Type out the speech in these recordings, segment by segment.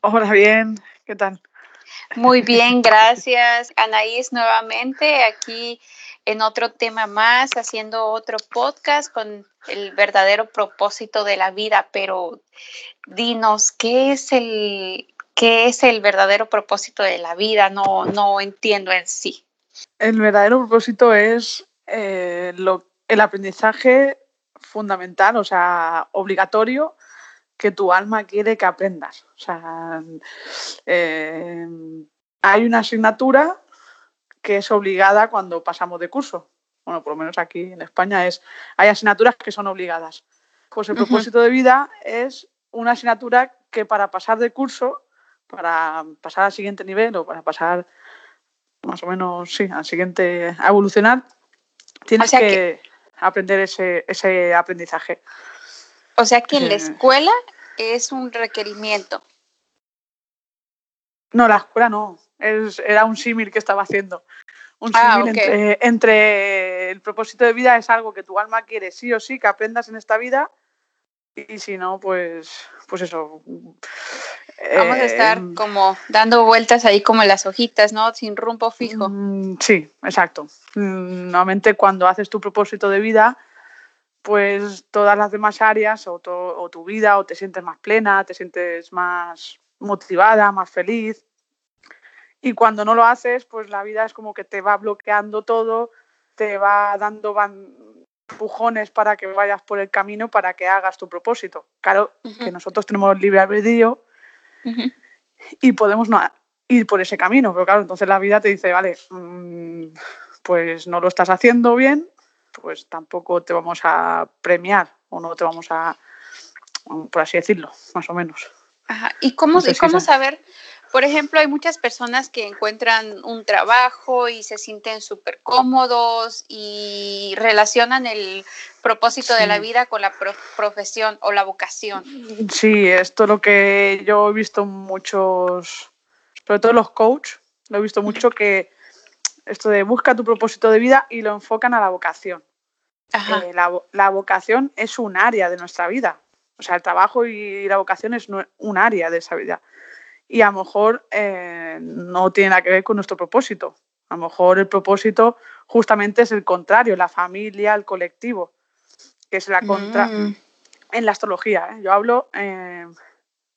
Hola, bien, ¿qué tal? Muy bien, gracias. Anaís, nuevamente aquí en otro tema más, haciendo otro podcast con el verdadero propósito de la vida, pero dinos, ¿qué es el, qué es el verdadero propósito de la vida? No, no entiendo en sí. El verdadero propósito es eh, lo, el aprendizaje fundamental, o sea, obligatorio que tu alma quiere que aprendas. O sea, eh, hay una asignatura que es obligada cuando pasamos de curso. Bueno, por lo menos aquí en España es, hay asignaturas que son obligadas. Pues el propósito de vida es una asignatura que para pasar de curso, para pasar al siguiente nivel o para pasar más o menos, sí, al siguiente, a evolucionar, tienes que, aprender ese, ese aprendizaje. O sea que en la escuela es un requerimiento. No, la escuela no. Es, era un símil que estaba haciendo. Un ah, símil entre, el propósito de vida es algo que tu alma quiere sí o sí que aprendas en esta vida. Y si no, pues, pues eso. Vamos a estar eh, como dando vueltas ahí como las hojitas, ¿no? Sin rumbo fijo. Mm, sí, exacto. Mm, normalmente cuando haces tu propósito de vida, pues todas las demás áreas o, tu vida o te sientes más plena, te sientes más motivada, más feliz. Y cuando no lo haces, pues la vida es como que te va bloqueando todo, te va dando empujones para que vayas por el camino para que hagas tu propósito. Claro, que nosotros tenemos libre albedrío y podemos no ir por ese camino, pero claro, entonces la vida te dice, vale, mm, pues no lo estás haciendo bien, pues tampoco te vamos a premiar o no te vamos a, por así decirlo, más o menos. ¿Y cómo, cómo saber? Por ejemplo, hay muchas personas que encuentran un trabajo y se sienten súper cómodos y relacionan el propósito de la vida con la profesión o la vocación. Sí, esto es lo que yo he visto muchos, sobre todo los coaches, lo he visto mucho que esto de busca tu propósito de vida y lo enfocan a la vocación. Eh, la, vocación es un área de nuestra vida. O sea, el trabajo y la vocación es un área de esa vida. Y a lo mejor eh, no tiene nada que ver con nuestro propósito. A lo mejor el propósito justamente es el contrario, la familia, el colectivo, que es la contra. Mm. En la astrología, ¿eh? yo hablo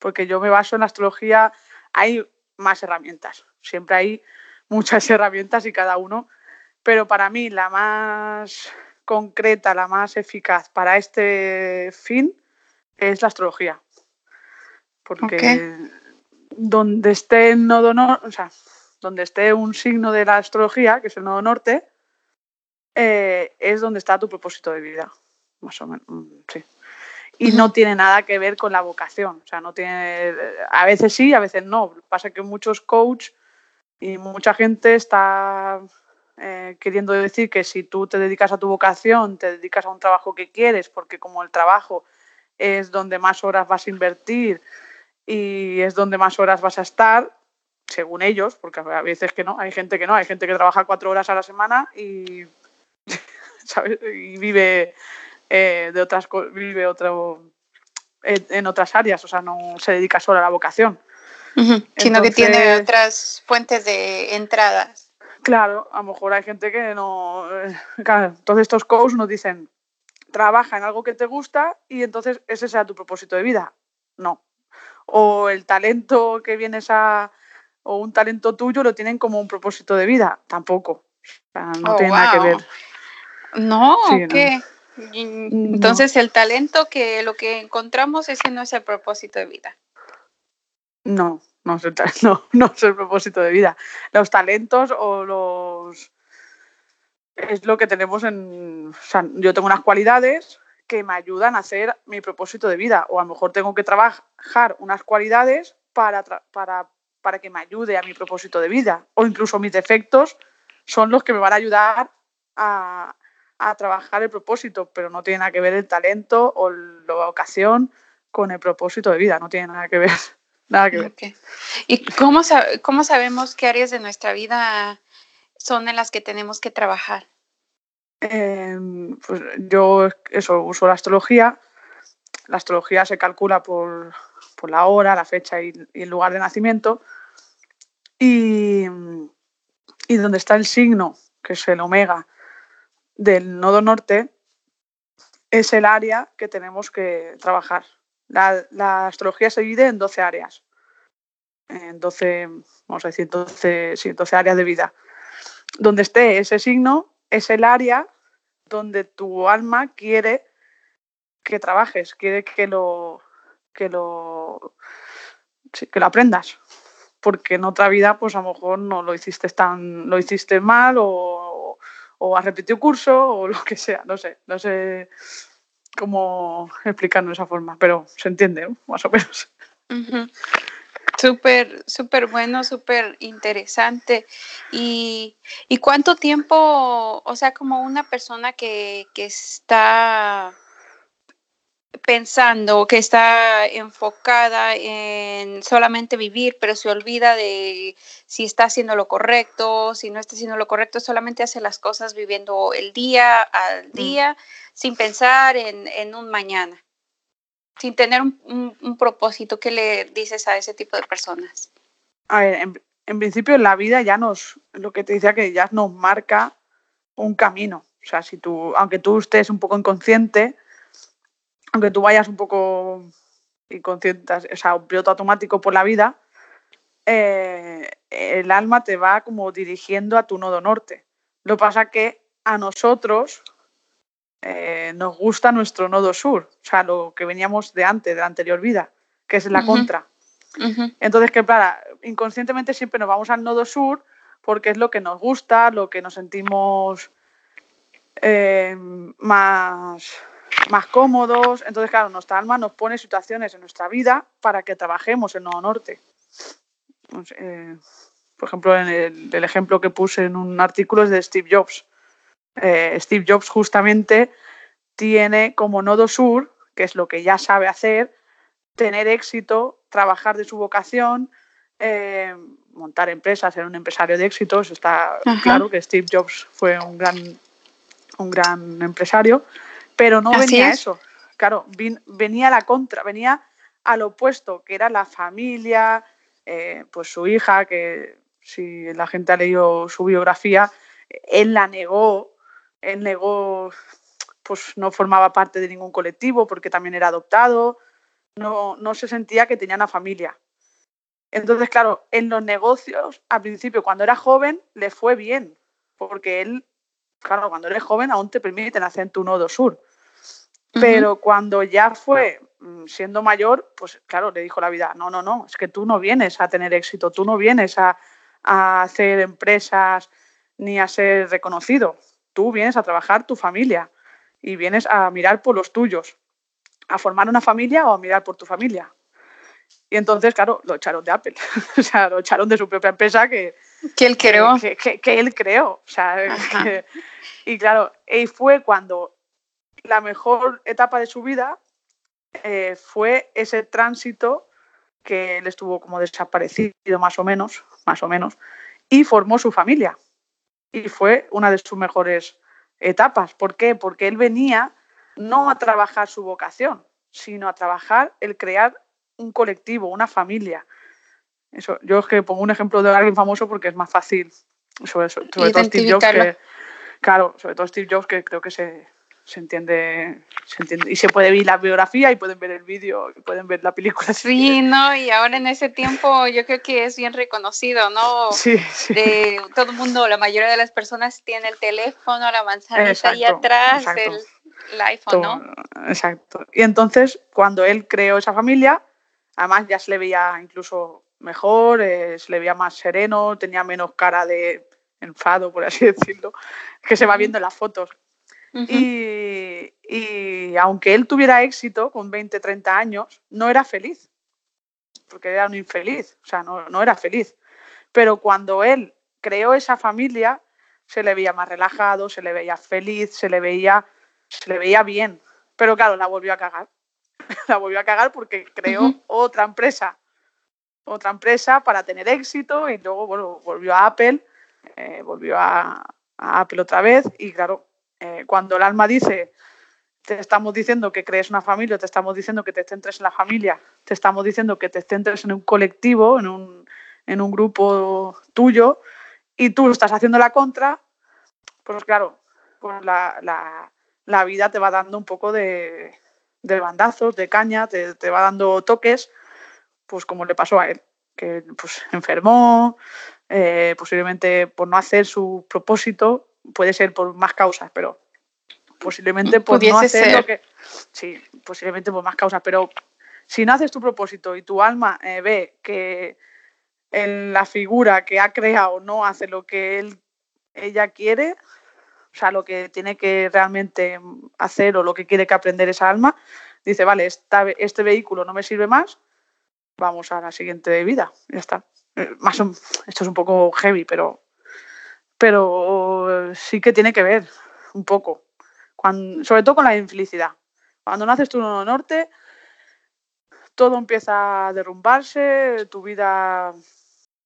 porque yo me baso en la astrología, hay más herramientas, siempre hay muchas herramientas y cada uno, pero para mí la más concreta, la más eficaz para este fin es la astrología. Porque donde esté el nodo norte, o sea, donde esté un signo de la astrología, que es el nodo norte, eh, es donde está tu propósito de vida. Más o menos, mm, sí. Y no tiene nada que ver con la vocación. O sea, no tiene. A veces sí, a veces no. Pasa que muchos coaches y mucha gente está eh, queriendo decir que si tú te dedicas a tu vocación, te dedicas a un trabajo que quieres, porque como el trabajo es donde más horas vas a invertir y es donde más horas vas a estar, según ellos, porque a veces que no, hay gente que no, hay gente que trabaja cuatro horas a la semana y, y vive eh, de otras vive otro en otras áreas, o sea, no se dedica solo a la vocación. Sino que tiene otras fuentes de entradas. Claro, a lo mejor hay gente que no. Eh, claro, entonces estos coaches nos dicen, trabaja en algo que te gusta y entonces ese sea tu propósito de vida. No. O el talento que vienes a. o un talento tuyo lo tienen como un propósito de vida. Tampoco. no oh, tiene nada que ver. No, ¿qué? Entonces el talento que lo que encontramos ese no es el propósito de vida. No, no es, el, no, no es el propósito de vida. Los talentos o los... Es lo que tenemos en... O sea, yo tengo unas cualidades que me ayudan a hacer mi propósito de vida. O a lo mejor tengo que trabajar unas cualidades para, para, para que me ayude a mi propósito de vida. O incluso mis defectos son los que me van a ayudar a, a trabajar el propósito, pero no tiene nada que ver el talento o la ocasión con el propósito de vida, no tiene nada que ver. Nada que ver. ¿Y cómo, cómo sabemos qué áreas de nuestra vida son en las que tenemos que trabajar? Em, pues yo eso uso la astrología. La astrología se calcula por, por la hora, la fecha y, y el lugar de nacimiento. Y, y donde está el signo, que es el omega del nodo norte, es el área que tenemos que trabajar. La, astrología se divide en 12 áreas, en 12, vamos a decir, 12, sí, 12 áreas de vida. Donde esté ese signo es el área donde tu alma quiere que trabajes, quiere que lo, que lo, que lo aprendas. Porque en otra vida, pues a lo mejor no lo hiciste tan, lo hiciste mal o, o has repetido curso o lo que sea, no sé, no sé cómo explicarlo de esa forma, pero se entiende, ¿no? más o menos. Uh -huh. Súper, súper bueno, súper interesante. Y, ¿Y cuánto tiempo, o sea, como una persona que, que está pensando, que está enfocada en solamente vivir, pero se olvida de si está haciendo lo correcto, si no está haciendo lo correcto, solamente hace las cosas viviendo el día al día, mm. Sin pensar en, en, un mañana, sin tener un, un, propósito. ¿Qué le dices a ese tipo de personas? A ver, en, en principio la vida ya nos, lo que te decía que ya nos marca un camino. O sea, si tú, aunque tú estés un poco inconsciente, aunque tú vayas un poco inconsciente, o sea, un piloto automático por la vida, eh, el alma te va como dirigiendo a tu nodo norte. Lo que pasa que a nosotros eh, nos gusta nuestro nodo sur, o sea, lo que veníamos de antes, de la anterior vida, que es la uh -huh. contra. Uh -huh. Entonces, que para, inconscientemente siempre nos vamos al nodo sur porque es lo que nos gusta, lo que nos sentimos eh, más más cómodos. Entonces, claro, nuestra alma nos pone situaciones en nuestra vida para que trabajemos en Nodo Norte. Pues, eh, por ejemplo, en el, el, ejemplo que puse en un artículo es de Steve Jobs. Eh, Steve Jobs justamente tiene como nodo sur, que es lo que ya sabe hacer, tener éxito, trabajar de su vocación, eh, montar empresas, ser un empresario de éxitos. Está Ajá. claro que Steve Jobs fue un gran, un gran empresario pero no Así venía es. eso. Claro, venía a la contra, venía al opuesto, que era la familia, eh, pues su hija, que si la gente ha leído su biografía, él la negó, él negó, pues no formaba parte de ningún colectivo porque también era adoptado, no, no se sentía que tenía una familia. Entonces, claro, en los negocios, al principio, cuando era joven, le fue bien, porque él, claro, cuando eres joven aún te permiten hacer tu nodo sur. Pero uh -huh. cuando ya fue mm, siendo mayor, pues claro, le dijo la vida, no, no, no, es que tú no vienes a tener éxito, tú no vienes a, a hacer empresas ni a ser reconocido, tú vienes a trabajar tu familia y vienes a mirar por los tuyos, a formar una familia o a mirar por tu familia. Y entonces, claro, lo echaron de Apple, o sea, lo echaron de su propia empresa que, que él creó. Que, que, que él creó. O sea, y claro, y fue cuando la mejor etapa de su vida eh, fue ese tránsito que él estuvo como desaparecido más o menos, más o menos, y formó su familia. Y fue una de sus mejores etapas. ¿Por qué? Porque él venía no a trabajar su vocación, sino a trabajar el crear un colectivo, una familia. Eso, yo es que pongo un ejemplo de alguien famoso porque es más fácil, sobre, sobre todo Steve Jobs, que, claro, sobre todo Steve Jobs, que creo que se, se entiende, se entiende y se puede ver la biografía y pueden ver el vídeo y pueden ver la película. Sí, no, y ahora en ese tiempo yo creo que es bien reconocido, ¿no? Sí, sí. De todo el mundo, la mayoría de las personas tiene el teléfono, la manzanita ahí atrás, el, el, iPhone, Todo, ¿no? Exacto. Y entonces, cuando él creó esa familia, además ya se le veía incluso mejor, eh, se le veía más sereno, tenía menos cara de enfado, por así decirlo, que se va viendo en las fotos Uh -huh. y, y, aunque él tuviera éxito con 20, 30 años, no era feliz, porque era un infeliz, o sea, no, no era feliz. Pero cuando él creó esa familia, se le veía más relajado, se le veía feliz, se le veía, se le veía bien. Pero claro, la volvió a cagar. la volvió a cagar porque creó uh -huh. otra empresa, otra empresa para tener éxito y luego, bueno, volvió a Apple, eh, volvió a, a Apple otra vez y claro, eh, cuando el alma dice te estamos diciendo que crees una familia, te estamos diciendo que te centres en la familia, te estamos diciendo que te centres en un colectivo, en un, en un grupo tuyo, y tú estás haciendo la contra, pues claro, pues la, la, la vida te va dando un poco de, de bandazos, de caña, te, te, va dando toques, pues como le pasó a él, que pues enfermó, eh, posiblemente por no hacer su propósito, puede ser por más causas, pero posiblemente por Pudiese no hacer ser. lo que... Sí, posiblemente por más causas, pero si no haces tu propósito y tu alma eh, ve que en la figura que ha creado no hace lo que él, ella quiere, o sea, lo que tiene que realmente hacer o lo que quiere que aprender esa alma, dice, vale, esta, este vehículo no me sirve más, vamos a la siguiente vida, ya está. Eh, más un, esto es un poco heavy, pero, pero sí que tiene que ver un poco, Cuando, sobre todo con la infelicidad. Cuando naces tú en el norte, todo empieza a derrumbarse, tu vida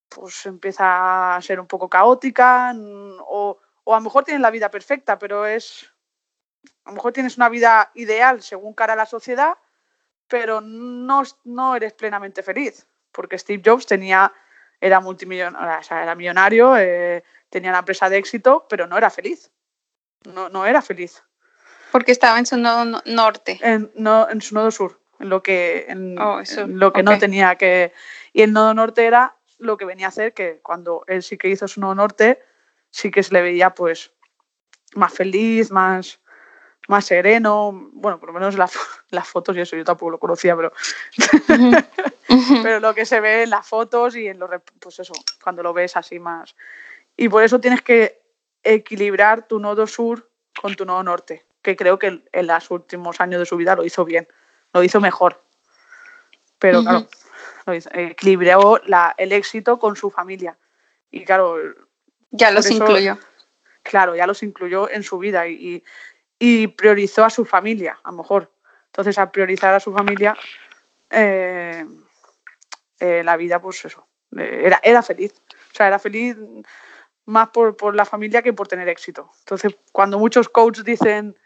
pues empieza a ser un poco caótica o, o a lo mejor tienes la vida perfecta, pero es a lo mejor tienes una vida ideal según cara a la sociedad, pero no, no eres plenamente feliz, porque Steve Jobs tenía, era multimillonario, era millonario, eh, tenía una empresa de éxito, pero no era feliz. No, no era feliz. Porque estaba en su nodo norte. En, no, en su nodo sur, en lo que, en, oh, en lo que okay. no tenía que... Y el nodo norte era lo que venía a hacer que cuando él sí que hizo su nodo norte, sí que se le veía pues más feliz, más, más sereno, bueno, por lo menos las, las fotos y eso yo tampoco lo conocía, pero, pero lo que se ve en las fotos y en los, pues eso, cuando lo ves así más. Y por eso tienes que equilibrar tu nodo sur con tu nodo norte, que creo que en los últimos años de su vida lo hizo bien, lo hizo mejor. Pero claro, equilibró la, el éxito con su familia. Y claro... Ya los eso, incluyó. Claro, ya los incluyó en su vida y, y, priorizó a su familia, a lo mejor. Entonces, al priorizar a su familia, eh, eh, la vida, pues eso, eh, era, era feliz. O sea, era feliz más por, por, la familia que por tener éxito. Entonces, cuando muchos coaches dicen,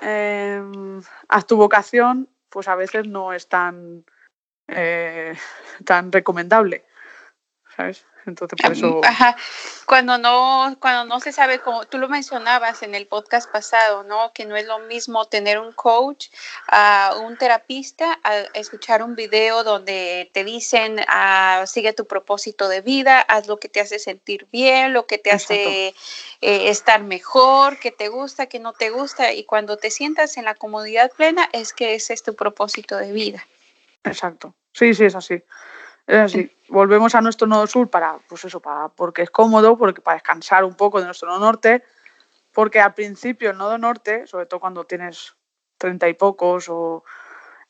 eh, haz tu vocación, pues a veces no es tan eh, tan recomendable. ¿Sabes? Entonces, por eso. Ajá. Cuando no, cuando no se sabe, como tú lo mencionabas en el podcast pasado, ¿no? Que no es lo mismo tener un coach, uh, un terapista, a escuchar un video donde te dicen, uh, sigue tu propósito de vida, haz lo que te hace sentir bien, lo que te Exacto. hace eh, estar mejor, que te gusta, que no te gusta. Y cuando te sientas en la comodidad plena, es que ese es tu propósito de vida. Exacto. Sí, sí, es así. Es así. Volvemos a nuestro nodo sur para, pues eso, para, porque es cómodo, porque para descansar un poco de nuestro nodo norte, porque al principio el nodo norte, sobre todo cuando tienes treinta y pocos, o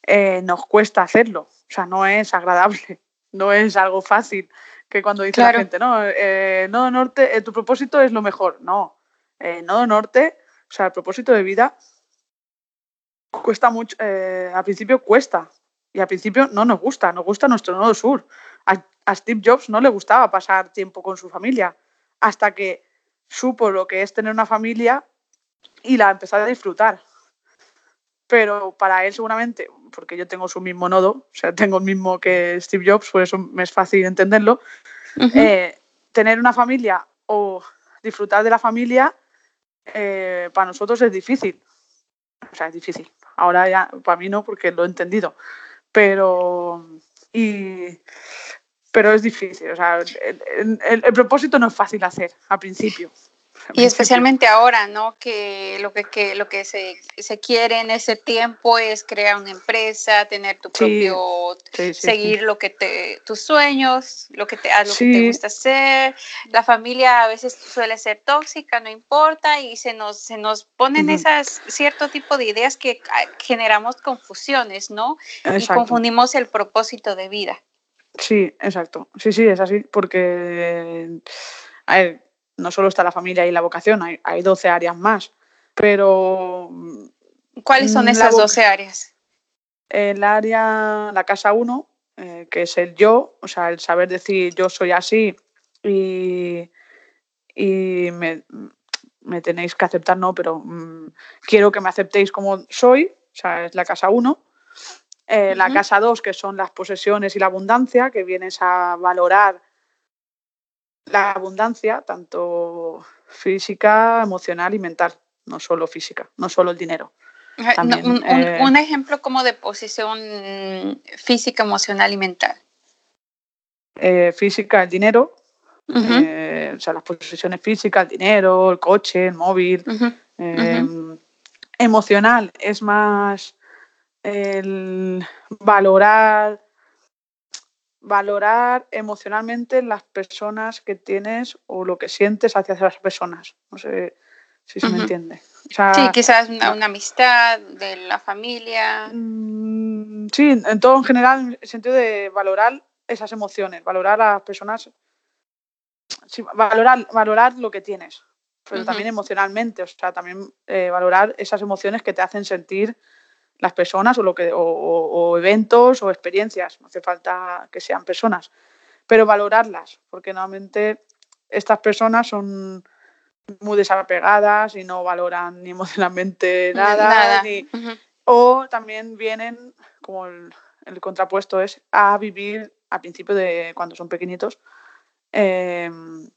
eh, nos cuesta hacerlo. O sea, no es agradable, no es algo fácil. Que cuando dice claro. la gente, no, eh, nodo norte, eh, tu propósito es lo mejor. No, eh, nodo norte, o sea, el propósito de vida cuesta mucho, al principio cuesta, y al principio no nos gusta, nos gusta nuestro nodo sur. A, a, Steve Jobs no le gustaba pasar tiempo con su familia, hasta que supo lo que es tener una familia y la empezó a disfrutar. Pero para él seguramente, porque yo tengo su mismo nodo, o sea, tengo el mismo que Steve Jobs, por eso me es fácil entenderlo, uh -huh. eh, tener una familia o disfrutar de la familia, eh, para nosotros es difícil. O sea, es difícil. Ahora ya, para mí no, porque lo he entendido pero y pero es difícil, o sea, el, el, el, propósito no es fácil hacer al principio. Y especialmente ahora, ¿no? Que lo que, que lo que se, se, quiere en ese tiempo es crear una empresa, tener tu propio, sí, sí, seguir sí, lo que te, tus sueños, lo que te, lo que te gusta hacer. La familia a veces suele ser tóxica, no importa, y se nos, se nos ponen uh -huh. esas cierto tipo de ideas que ah, generamos confusiones, ¿no? Exacto. Y confundimos el propósito de vida. Sí, exacto. Sí, sí, es así, porque a ver, no solo está la familia y la vocación, hay, hay 12 áreas más, pero... ¿Cuáles son esas 12 áreas? El área, la casa 1, eh, que es el yo, o sea, el saber decir yo soy así y, y me, me tenéis que aceptar, no, pero mm, quiero que me aceptéis como soy, o sea, es la casa 1. Eh, la casa 2, que son las posesiones y la abundancia, que vienes a valorar la abundancia, tanto física, emocional y mental, no solo física, no solo el dinero. Eh, un, ejemplo como de posición física, emocional y mental. Eh, física, el dinero, o sea, las posesiones físicas, el dinero, el coche, el móvil. emocional es más el valorar valorar emocionalmente las personas que tienes o lo que sientes hacia esas personas. No sé si se me entiende. sí, quizás una, amistad de la familia. Mm, sí, en todo en general, en el sentido de valorar esas emociones, valorar a las personas, valorar, valorar lo que tienes, pero también emocionalmente, o sea, también eh, valorar esas emociones que te hacen sentir las personas o, lo que, o, eventos o experiencias, no hace falta que sean personas, pero valorarlas, porque normalmente estas personas son muy desapegadas y no valoran ni emocionalmente nada, o también vienen, como el, contrapuesto es, a vivir al principio de cuando son pequeñitos, em,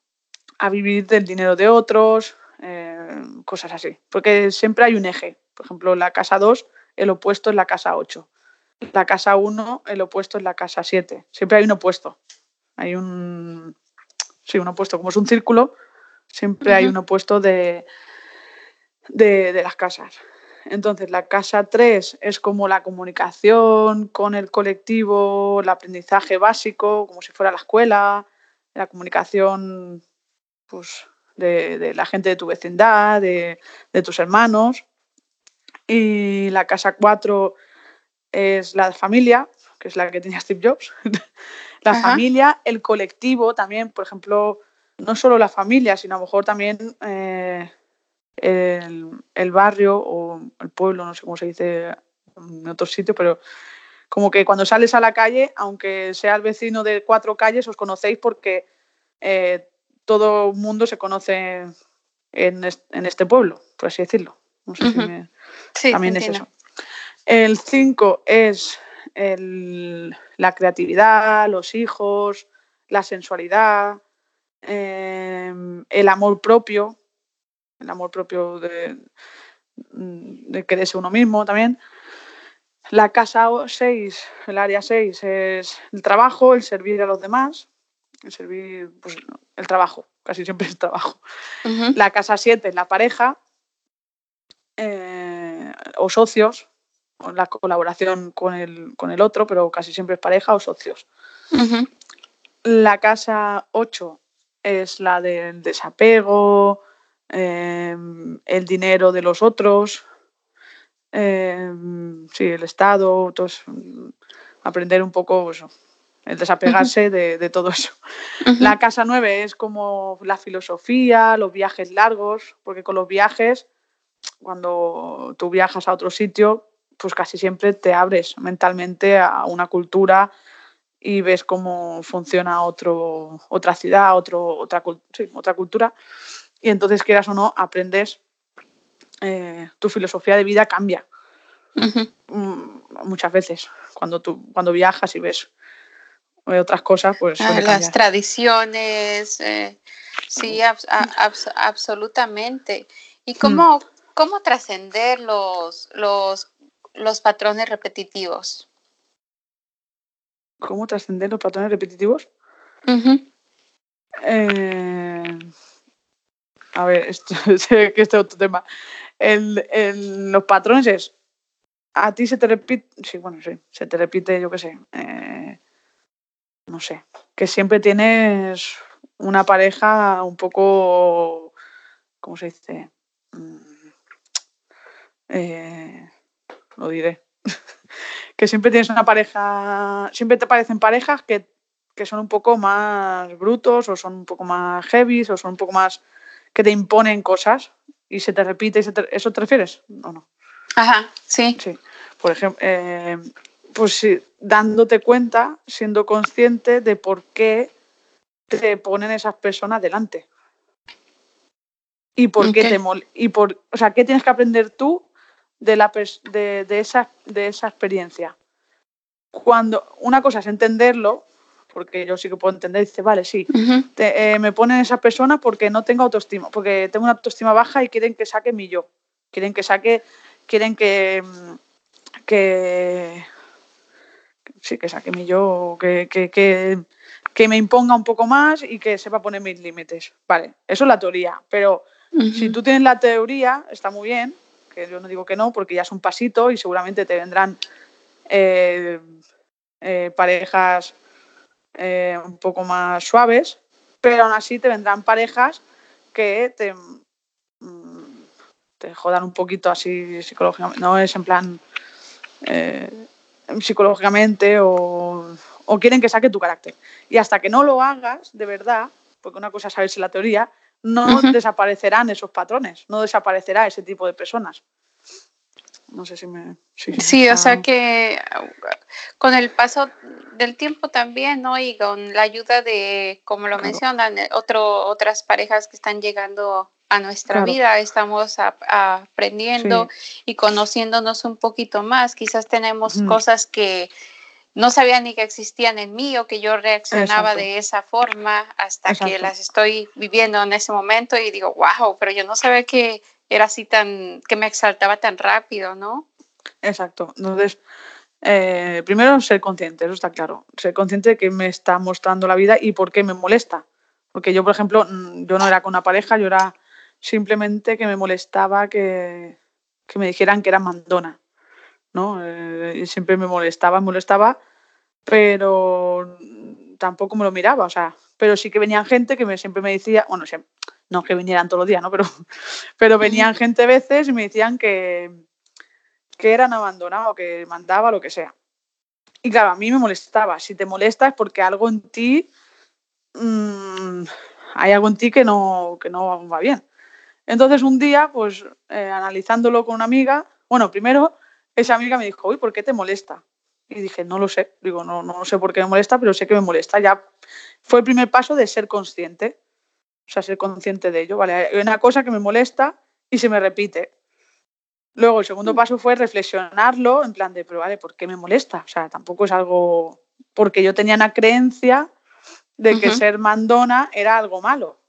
a vivir del dinero de otros, em, cosas así, porque siempre hay un eje. Por ejemplo, la casa 2 el opuesto es la casa 8. La casa 1, el opuesto es la casa 7. Siempre hay un opuesto. Hay un. Sí, un opuesto. Como es un círculo, siempre hay un opuesto de, de, las casas. Entonces, la casa 3 es como la comunicación con el colectivo, el aprendizaje básico, como si fuera la escuela, la comunicación pues, de, la gente de tu vecindad, de, de tus hermanos. Y la casa 4 es la familia, que es la que tenía Steve Jobs. la familia, el colectivo también, por ejemplo, no solo la familia, sino a lo mejor también eh, el, barrio o el pueblo, no sé cómo se dice en otros sitios, pero como que cuando sales a la calle, aunque sea el vecino de cuatro calles, os conocéis porque eh, todo el mundo se conoce en, este pueblo, por así decirlo. No sé si me... Sí, también es eso. El 5 es la creatividad, los hijos, la sensualidad, em, el amor propio, el amor propio de, de quererse uno mismo también. La casa 6, el área 6 es el trabajo, el servir a los demás, el servir, pues el trabajo, casi siempre es trabajo. La casa 7 es la pareja, eh, o socios, con la colaboración con el, con el, otro, pero casi siempre es pareja o socios. La casa 8 es la del desapego, em, el dinero de los otros, em, sí, el Estado, aprender un poco pues, el desapegarse de, de, todo eso. La casa 9 es como la filosofía, los viajes largos, porque con los viajes cuando tú viajas a otro sitio, pues casi siempre te abres mentalmente a una cultura y ves cómo funciona otro, otra ciudad, otro, otra, otra cultura. Y entonces, quieras o no, aprendes, eh, tu filosofía de vida cambia. Mm, muchas veces, cuando, tú, cuando viajas y ves eh, otras cosas, pues... Ah, las tradiciones, eh, sí, absolutamente. ¿Y mm. cómo, ¿Cómo trascender los, los, los patrones repetitivos? ¿Cómo trascender los patrones repetitivos? Eh, a ver, esto, sé que este es otro tema. El, los patrones es, a ti se te repite, sí, bueno, sí, se te repite, yo qué sé, eh, no sé, que siempre tienes una pareja un poco, ¿cómo se dice? Mm, eh, lo diré, que siempre tienes una pareja, siempre te parecen parejas que, son un poco más brutos o son un poco más heavy o son un poco más que te imponen cosas y se te repite. Y ¿Eso te refieres o no? Ajá, sí. Sí. Por ejemplo, eh, pues sí, dándote cuenta, siendo consciente de por qué te ponen esas personas delante. y por qué te mol y por, o sea, qué tienes que aprender tú de, la de, de, esa, de esa experiencia. Cuando una cosa es entenderlo, porque yo sí que puedo entender, dice, vale, sí, eh, me ponen esa persona porque no tengo autoestima, porque tengo una autoestima baja y quieren que saque mi yo, quieren que saque, quieren que, mm, que sí, que saque mi yo, que, que, que, que, me imponga un poco más y que sepa poner mis límites. Vale, eso es la teoría, pero si tú tienes la teoría, está muy bien, que yo no digo que no, porque ya es un pasito y seguramente te vendrán eh, eh, parejas eh, un poco más suaves, pero aún así te vendrán parejas que te, mm, jodan un poquito así psicológicamente, no es en plan psicológicamente o, o, quieren que saque tu carácter. Y hasta que no lo hagas de verdad, porque una cosa es saberse la teoría, no desaparecerán esos patrones, no desaparecerá ese tipo de personas. No sé si me... sí, o sea que con el paso del tiempo también, ¿no? Y con la ayuda de, como lo mencionan, eh, otro, otras parejas que están llegando a nuestra vida, estamos aprendiendo y conociéndonos un poquito más. Quizás tenemos cosas que no sabía ni que existían en mí o que yo reaccionaba de esa forma hasta que las estoy viviendo en ese momento y digo, wow, pero yo no sabía que era así tan, que me exaltaba tan rápido, ¿no? Exacto. Entonces, eh, primero ser consciente, eso está claro. Ser consciente de que me está mostrando la vida y por qué me molesta. Porque yo, por ejemplo, mm, yo no era con una pareja, yo era simplemente que me molestaba que, que me dijeran que era mandona. ¿No? Eh, siempre me molestaba, me molestaba, pero tampoco me lo miraba, o sea, pero sí que venían gente que me, siempre me decía, bueno, siempre, no que vinieran todos los días, ¿no? Pero, pero venían gente a veces y me decían que, que eran abandonados, que mandaba, lo que sea. Y claro, a mí me molestaba. Si te molesta es porque algo en ti, mmm, hay algo en ti que no, que no va bien. Entonces un día, pues eh, analizándolo con una amiga, bueno, primero esa amiga me dijo, uy, ¿por qué te molesta? Y dije, no lo sé. Digo, no, no sé por qué me molesta, pero sé que me molesta. Ya fue el primer paso de ser consciente o sea, ser consciente de ello, ¿vale? Hay una cosa que me molesta y se me repite. Luego, el segundo paso fue reflexionarlo en plan de, pero vale, ¿por qué me molesta? O sea, tampoco es algo... Porque yo tenía una creencia de que ser mandona era algo malo.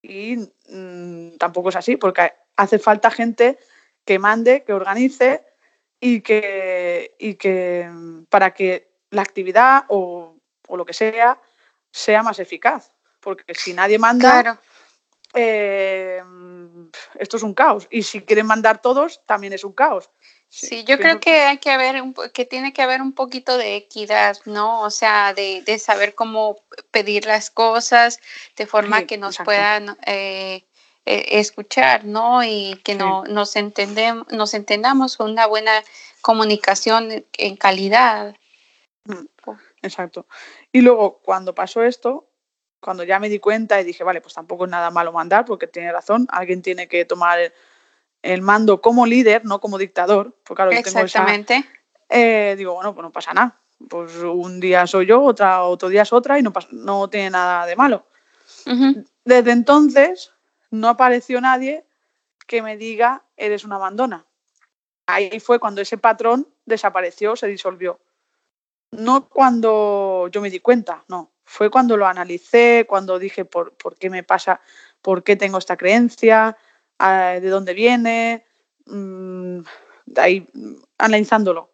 Y mm, tampoco es así, porque hace falta gente que mande, que organice y que, y que para que la actividad o, o lo que sea sea más eficaz porque si nadie manda, eh, esto es un caos. Y si quieren mandar todos, también es un caos. Sí, yo creo que hay que haber, que tiene que haber un poquito de equidad, ¿no? O sea, de, saber cómo pedir las cosas de forma que nos puedan eh, eh, escuchar, ¿no? Y que no, nos, entendemos, nos entendamos con una buena comunicación en calidad. Mm, exacto. Y luego, cuando pasó esto, cuando ya me di cuenta y dije, vale, pues tampoco es nada malo mandar, porque tiene razón, alguien tiene que tomar el, mando como líder, no como dictador. Porque claro, Exactamente. Tengo esa, eh, digo, bueno, pues no pasa nada. Pues un día soy yo, otra, otro día es otra y no, no tiene nada de malo. Desde entonces no apareció nadie que me diga, eres una abandona. Ahí fue cuando ese patrón desapareció, se disolvió. No cuando yo me di cuenta, no fue cuando lo analicé, cuando dije por, por qué me pasa, por qué tengo esta creencia, ah, de dónde viene, mm, ahí analizándolo.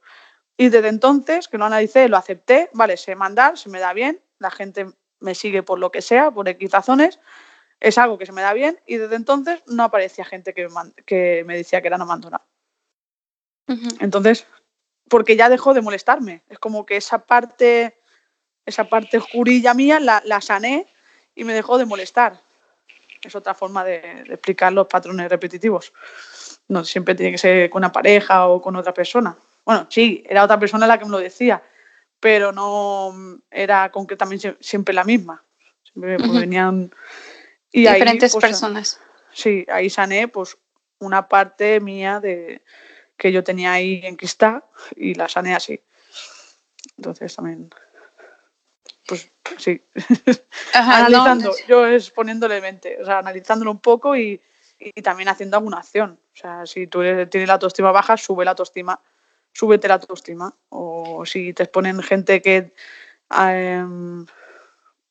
Y desde entonces que lo analicé, lo acepté, vale, sé mandar, se me da bien, la gente me sigue por lo que sea, por X razones, es algo que se me da bien y desde entonces no aparecía gente que me, que me decía que era no mando nada. Entonces, porque ya dejó de molestarme, es como que esa parte esa parte oscurilla mía la, la, sané y me dejó de molestar. Es otra forma de, explicar los patrones repetitivos. No siempre tiene que ser con una pareja o con otra persona. Bueno, sí, era otra persona la que me lo decía, pero no era concretamente siempre la misma. Siempre venían... Y Diferentes pues, personas. Sí, ahí sané pues una parte mía de que yo tenía ahí en cristal y la sané así. Entonces también pues sí, analizando, yo es poniéndole mente, o sea, analizándolo un poco y, y, también haciendo alguna acción. O sea, si tú tienes la autoestima baja, sube la autoestima, súbete la autoestima. O si te exponen gente que, em,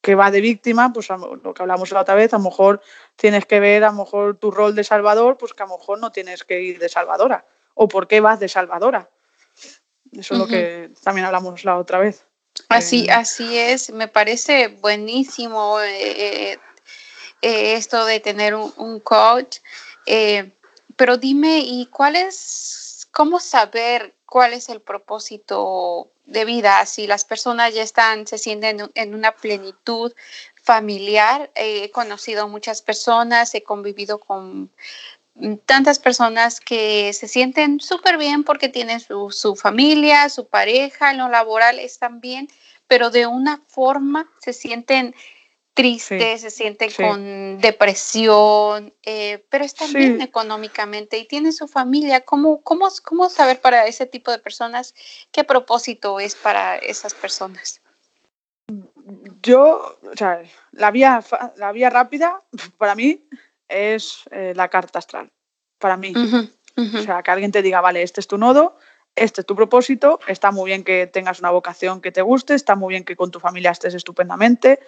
que va de víctima, pues lo que hablamos la otra vez, a lo mejor tienes que ver a lo mejor tu rol de salvador, pues que a lo mejor no tienes que ir de salvadora. O por qué vas de salvadora. Eso es lo que también hablamos la otra vez. Así, así es, me parece buenísimo eh, eh, eh, esto de tener un, coach. pero dime, ¿y cuál es, cómo saber cuál es el propósito de vida? Si las personas ya están, se sienten en una plenitud familiar, he conocido muchas personas, he convivido con tantas personas que se sienten súper bien porque tienen su, familia, su pareja, en lo laboral están bien, pero de una forma se sienten tristes, se sienten con depresión, eh, pero están bien económicamente y tienen su familia. ¿Cómo, cómo, ¿Cómo saber para ese tipo de personas qué propósito es para esas personas? Yo, o sea, la vía, la vía rápida para mí es eh, la carta astral, para mí. O sea, que alguien te diga, vale, este es tu nodo, este es tu propósito, está muy bien que tengas una vocación que te guste, está muy bien que con tu familia estés estupendamente,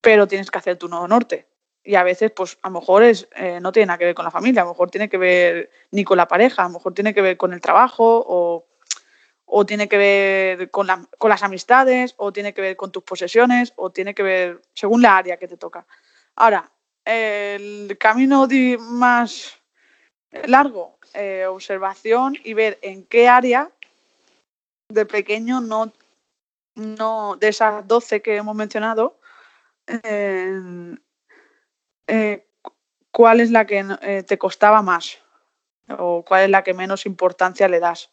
pero tienes que hacer tu nodo norte. Y a veces, pues a lo mejor es, eh, no tiene nada que ver con la familia, a lo mejor tiene que ver ni con la pareja, a lo mejor tiene que ver con el trabajo o, o tiene que ver con, con las amistades o tiene que ver con tus posesiones o tiene que ver según la área que te toca. Ahora, el camino más largo, eh, observación y ver en qué área de pequeño no, no de esas 12 que hemos mencionado, eh, eh, cuál es la que te costaba más o cuál es la que menos importancia le das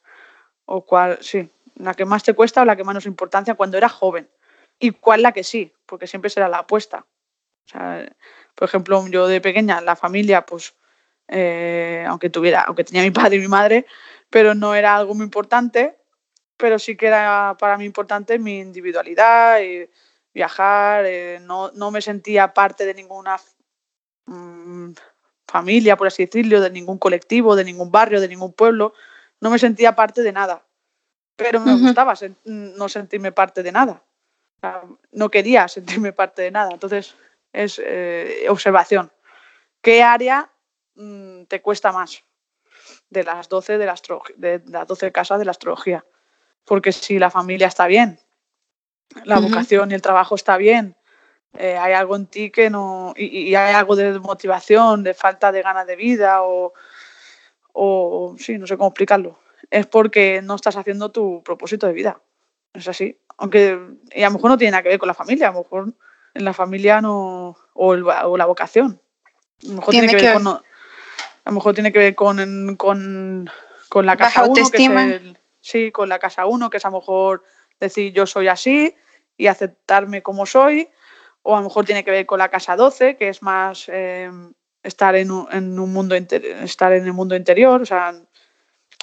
o cuál, sí, la que más te cuesta o la que menos importancia cuando eras joven y cuál la que sí, porque siempre será la apuesta. O sea, por ejemplo, yo de pequeña, la familia, pues, eh, aunque tuviera, aunque tenía mi padre y mi madre, pero no era algo muy importante, pero sí que era para mí importante mi individualidad, y viajar, eh, no, no, me sentía parte de ninguna mm, familia, por así decirlo, de ningún colectivo, de ningún barrio, de ningún pueblo, no me sentía parte de nada, pero me gustaba no sentirme parte de nada, no quería sentirme parte de nada, entonces es eh, observación. ¿Qué área mm, te cuesta más de las 12 de, la de las 12 casas de la astrología? Porque si la familia está bien, la vocación y el trabajo está bien, eh, hay algo en ti que no. Y, hay algo de motivación, de falta de ganas de vida o, o. Sí, no sé cómo explicarlo. Es porque no estás haciendo tu propósito de vida. Es así. Aunque. Y a lo mejor no tiene nada que ver con la familia, a lo mejor en la familia no, o, la vocación. A lo mejor tiene, que, ver con, a lo mejor tiene que ver con, con, con la casa 1, sí, con la casa 1, que es a lo mejor decir yo soy así y aceptarme como soy, o a lo mejor tiene que ver con la casa 12, que es más eh, estar en un, en un mundo estar en el mundo interior, o sea,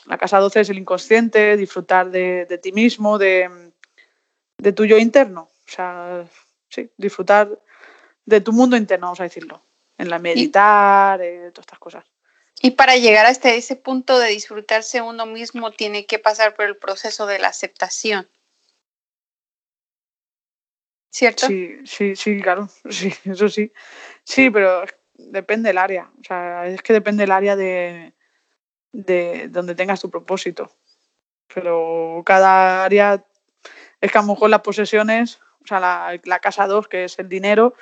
la casa 12 es el inconsciente, disfrutar de, de ti mismo, de, de tu yo interno. O sea, sí, disfrutar de tu mundo interno, vamos a decirlo, en la meditar, eh, todas estas cosas. Y para llegar hasta ese punto de disfrutarse uno mismo tiene que pasar por el proceso de la aceptación. ¿Cierto? Sí, sí, sí, claro, sí, eso sí. Sí, pero depende del área. O sea, es que depende del área de, de donde tengas tu propósito. Pero cada área es que a lo mejor las posesiones o sea, la, casa 2, que es el dinero,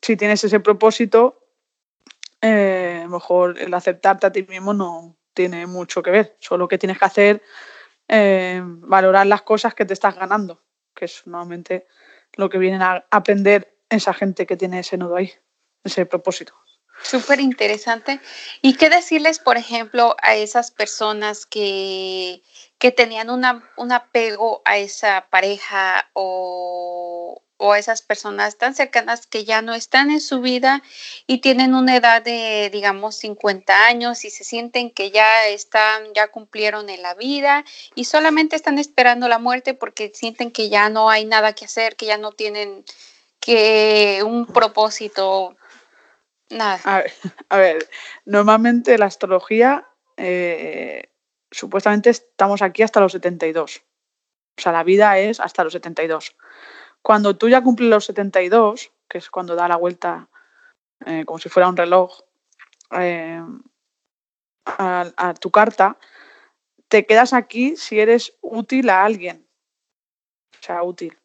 si tienes ese propósito, eh, mejor el aceptarte a ti mismo no tiene mucho que ver. Solo que tienes que hacer, eh, valorar las cosas que te estás ganando, que es normalmente lo que vienen a aprender esa gente que tiene ese nudo ahí, ese propósito. Súper interesante. ¿Y qué decirles, por ejemplo, a esas personas que, que tenían un apego a esa pareja o, o, a esas personas tan cercanas que ya no están en su vida y tienen una edad de, digamos, 50 años y se sienten que ya están, ya cumplieron en la vida y solamente están esperando la muerte porque sienten que ya no hay nada que hacer, que ya no tienen que un propósito Nada. A ver, a ver, normalmente la astrología, eh, supuestamente estamos aquí hasta los 72. O sea, la vida es hasta los 72. Cuando tú ya cumples los 72, que es cuando da la vuelta eh, como si fuera un reloj eh, a, a tu carta, te quedas aquí si eres útil a alguien. O sea, útil.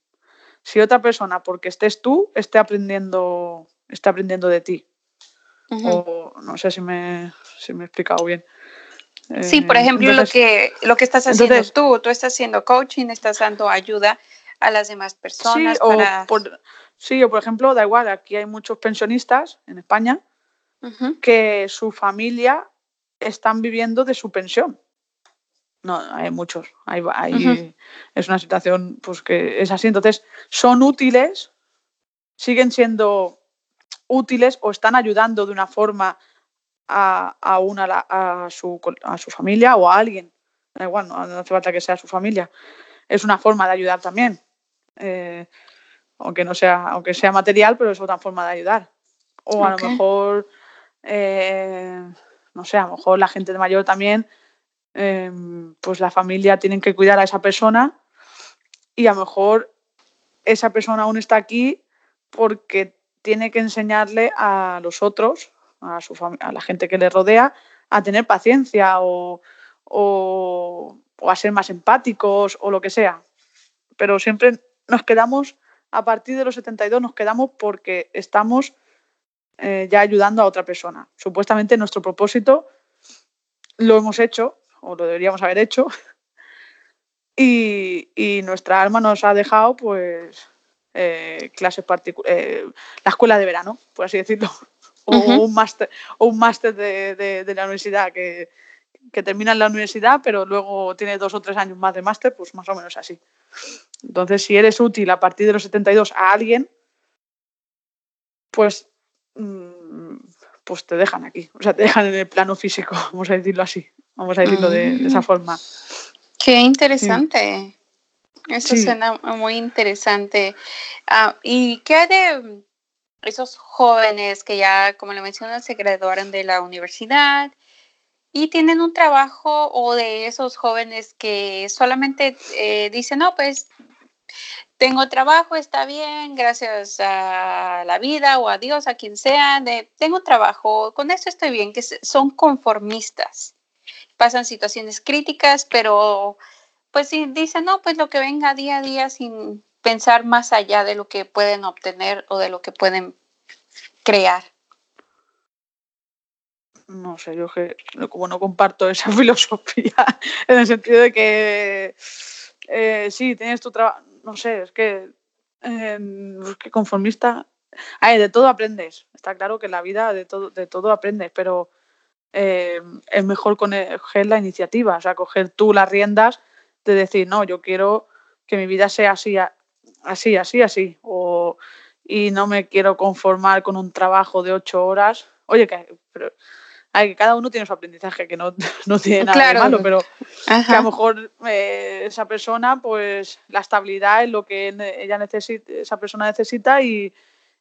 Si otra persona, porque estés tú, esté aprendiendo, esté aprendiendo de ti. O no sé si me, si me he explicado bien. Sí, por Eh, ejemplo, entonces- lo que lo que estás haciendo entonces- tú, tú estás haciendo coaching, estás dando ayuda a las demás Sí personas o, para por, sí, o por ejemplo, da igual, aquí hay muchos pensionistas en España que su familia están viviendo de su pensión. No, hay muchos. Hay, hay-. Es una situación pues, que es así. Entonces, son útiles, siguen siendo útiles o están ayudando de una forma a, a, una, a, su, a su familia o a alguien. Da igual, no, no hace falta que sea su familia. Es una forma de ayudar también. Eh, aunque no sea, aunque sea material, pero es otra forma de ayudar. O a lo mejor, eh, no sé, a lo mejor la gente mayor también, eh, pues la familia tienen que cuidar a esa persona y a lo mejor esa persona aún está aquí porque tiene que enseñarle a los otros, a, su a la gente que le rodea, a tener paciencia o, o- o a ser más empáticos o lo que sea. Pero siempre nos quedamos, a partir de los 72, nos quedamos porque estamos eh, ya ayudando a otra persona. Supuestamente nuestro propósito lo hemos hecho, o lo deberíamos haber hecho, y, y nuestra alma nos ha dejado, pues, eh, clases particulares, la escuela de verano, por así decirlo, o un máster, o un máster de, de- de la universidad que, que termina en la universidad, pero luego tiene dos o tres años más de máster, pues más o menos así. Entonces, si eres útil a partir de los 72 a alguien, pues, mm, pues te dejan aquí, o sea, te dejan en el plano físico, vamos a decirlo así, vamos a decirlo de, de esa Mm. forma. Qué interesante. Eso Sí. suena muy interesante. Ah, ¿Y qué hay de esos jóvenes que ya, como le mencionas, se graduaron de la universidad y tienen un trabajo o de esos jóvenes que solamente eh, dicen, no, pues tengo trabajo, está bien, gracias a la vida o a Dios, a quien sea, de, tengo trabajo, con eso estoy bien, que son conformistas. Pasan situaciones críticas, pero pues sí, dicen, no, pues lo que venga día a día sin pensar más allá de lo que pueden obtener o de lo que pueden crear. No sé, yo que como no comparto esa filosofía, en el sentido de que eh, sí, tienes tu trabajo, no sé, es que, es que conformista, Ay, de todo aprendes, está claro que la vida de todo, de todo aprendes, pero eh, es mejor coger la iniciativa, o sea, coger tú las riendas de decir, no, yo quiero que mi vida sea así, así, así, así, o, y no me quiero conformar con un trabajo de ocho horas. Oye, que, pero, que cada uno tiene su aprendizaje, que no, no tiene nada Claro. de malo, pero que a lo mejor eh, esa persona, pues la estabilidad es lo que ella necesita, esa persona necesita y,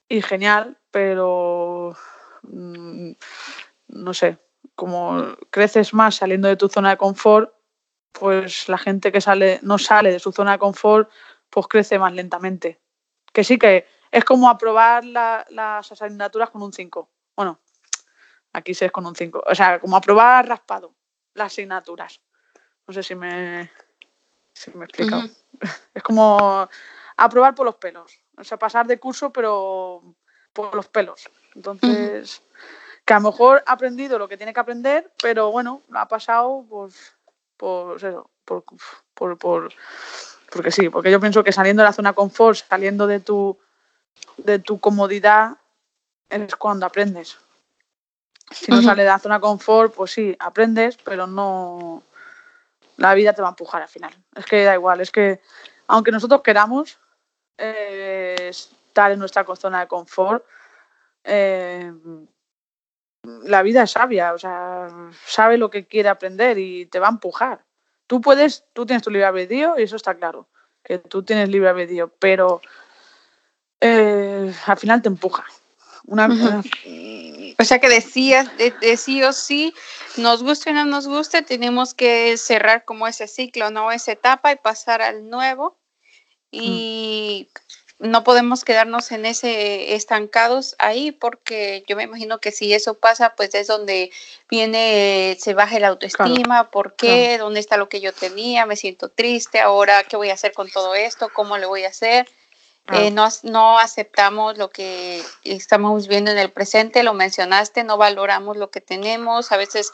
y genial, pero mm, no sé, como creces más saliendo de tu zona de confort, pues la gente que sale, no sale de su zona de confort, pues crece más lentamente. Que sí que es como aprobar la- las asignaturas con un 5. Bueno, aquí sí es con un 5. O sea, como aprobar raspado las asignaturas. No sé si me, si me he explicado. Es como aprobar por los pelos. O sea, pasar de curso, pero por los pelos. Entonces, que a lo mejor ha aprendido lo que tiene que aprender, pero bueno, ha pasado pues, por eso, por, por, por- porque sí, porque yo pienso que saliendo de la zona confort, saliendo de tu, de tu comodidad, es cuando aprendes. Si no Ujú. sales de la zona de confort, pues sí, aprendes, pero no. La vida te va a empujar al final. Es que da igual, es que aunque nosotros queramos eh, estar en nuestra zona de confort, eh, la vida es sabia, o sea, sabe lo que quiere aprender y te va a empujar. Tú puedes, tú tienes tu libre albedrío y eso está claro, que tú tienes libre albedrío, pero eh, al final te empuja. Una, Ujú. una- O sea que decías, de, de, sí o sí, nos guste o no nos guste, tenemos que cerrar como ese ciclo, ¿no? Esa etapa y pasar al nuevo. Y no podemos quedarnos en ese estancados ahí porque yo me imagino que si eso pasa, pues es donde viene, se baja la autoestima, ¿por qué? ¿Dónde está lo que yo tenía? Me siento triste, ahora qué voy a hacer con todo esto, cómo lo voy a hacer. Eh, no, no aceptamos lo que estamos viendo en el presente, lo mencionaste, no valoramos lo que tenemos, a veces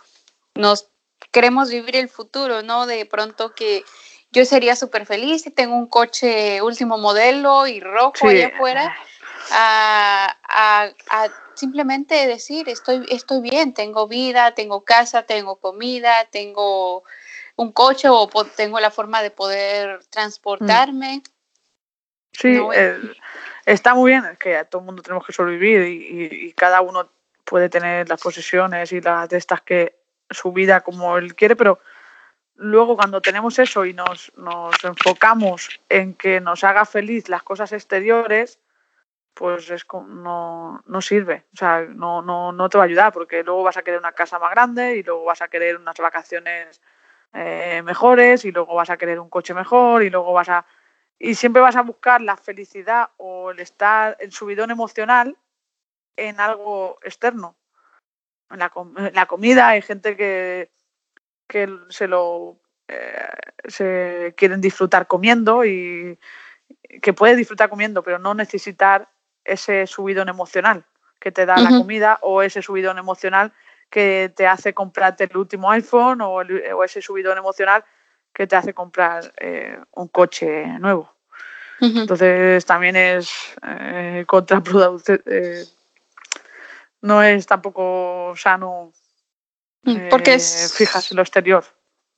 nos queremos vivir el futuro, ¿no? De pronto que yo sería súper feliz si tengo un coche último modelo y rojo allá afuera, a, a, simplemente decir, estoy, estoy bien, tengo vida, tengo casa, tengo comida, tengo un coche o tengo la forma de poder transportarme. Sí, eh, está muy bien, que todo el mundo tenemos que sobrevivir y, y, cada uno puede tener las posesiones y las de estas que su vida como él quiere, pero luego cuando tenemos eso y nos, nos enfocamos en que nos haga feliz las cosas exteriores, pues es no, no sirve, o sea, no, no, no te va a ayudar porque luego vas a querer una casa más grande y luego vas a querer unas vacaciones eh, mejores y luego vas a querer un coche mejor y luego vas a... Y siempre vas a buscar la felicidad o el estar, el subidón emocional en algo externo. En la, en la comida hay gente que, que se lo eh, se quieren disfrutar comiendo y que puede disfrutar comiendo, pero no necesitar ese subidón emocional que te da la comida o ese subidón emocional que te hace comprarte el último iPhone o, o ese subidón emocional que te hace comprar eh, un coche nuevo. Entonces también es eh, contraproducente, no es tampoco sano Mm, porque es... Eh, fijas en lo exterior.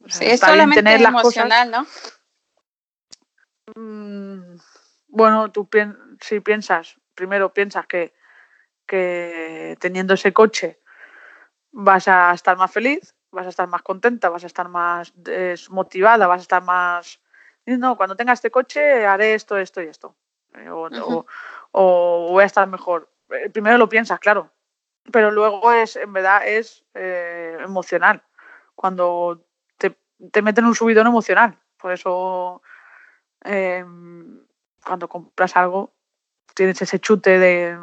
sí, es solamente tener emocional, ¿no? Mm, bueno, tú si piensas, primero piensas que, que teniendo ese coche vas a estar más feliz, vas a estar más contenta, vas a estar más motivada, vas a estar más... No, cuando tenga este coche haré esto, esto y esto. Eh, o, o, voy a estar mejor. Eh, primero lo piensas, claro, pero luego es, en verdad, es eh, emocional. Cuando te, te, meten un subidón emocional. Por eso, eh, cuando compras algo, tienes ese chute de,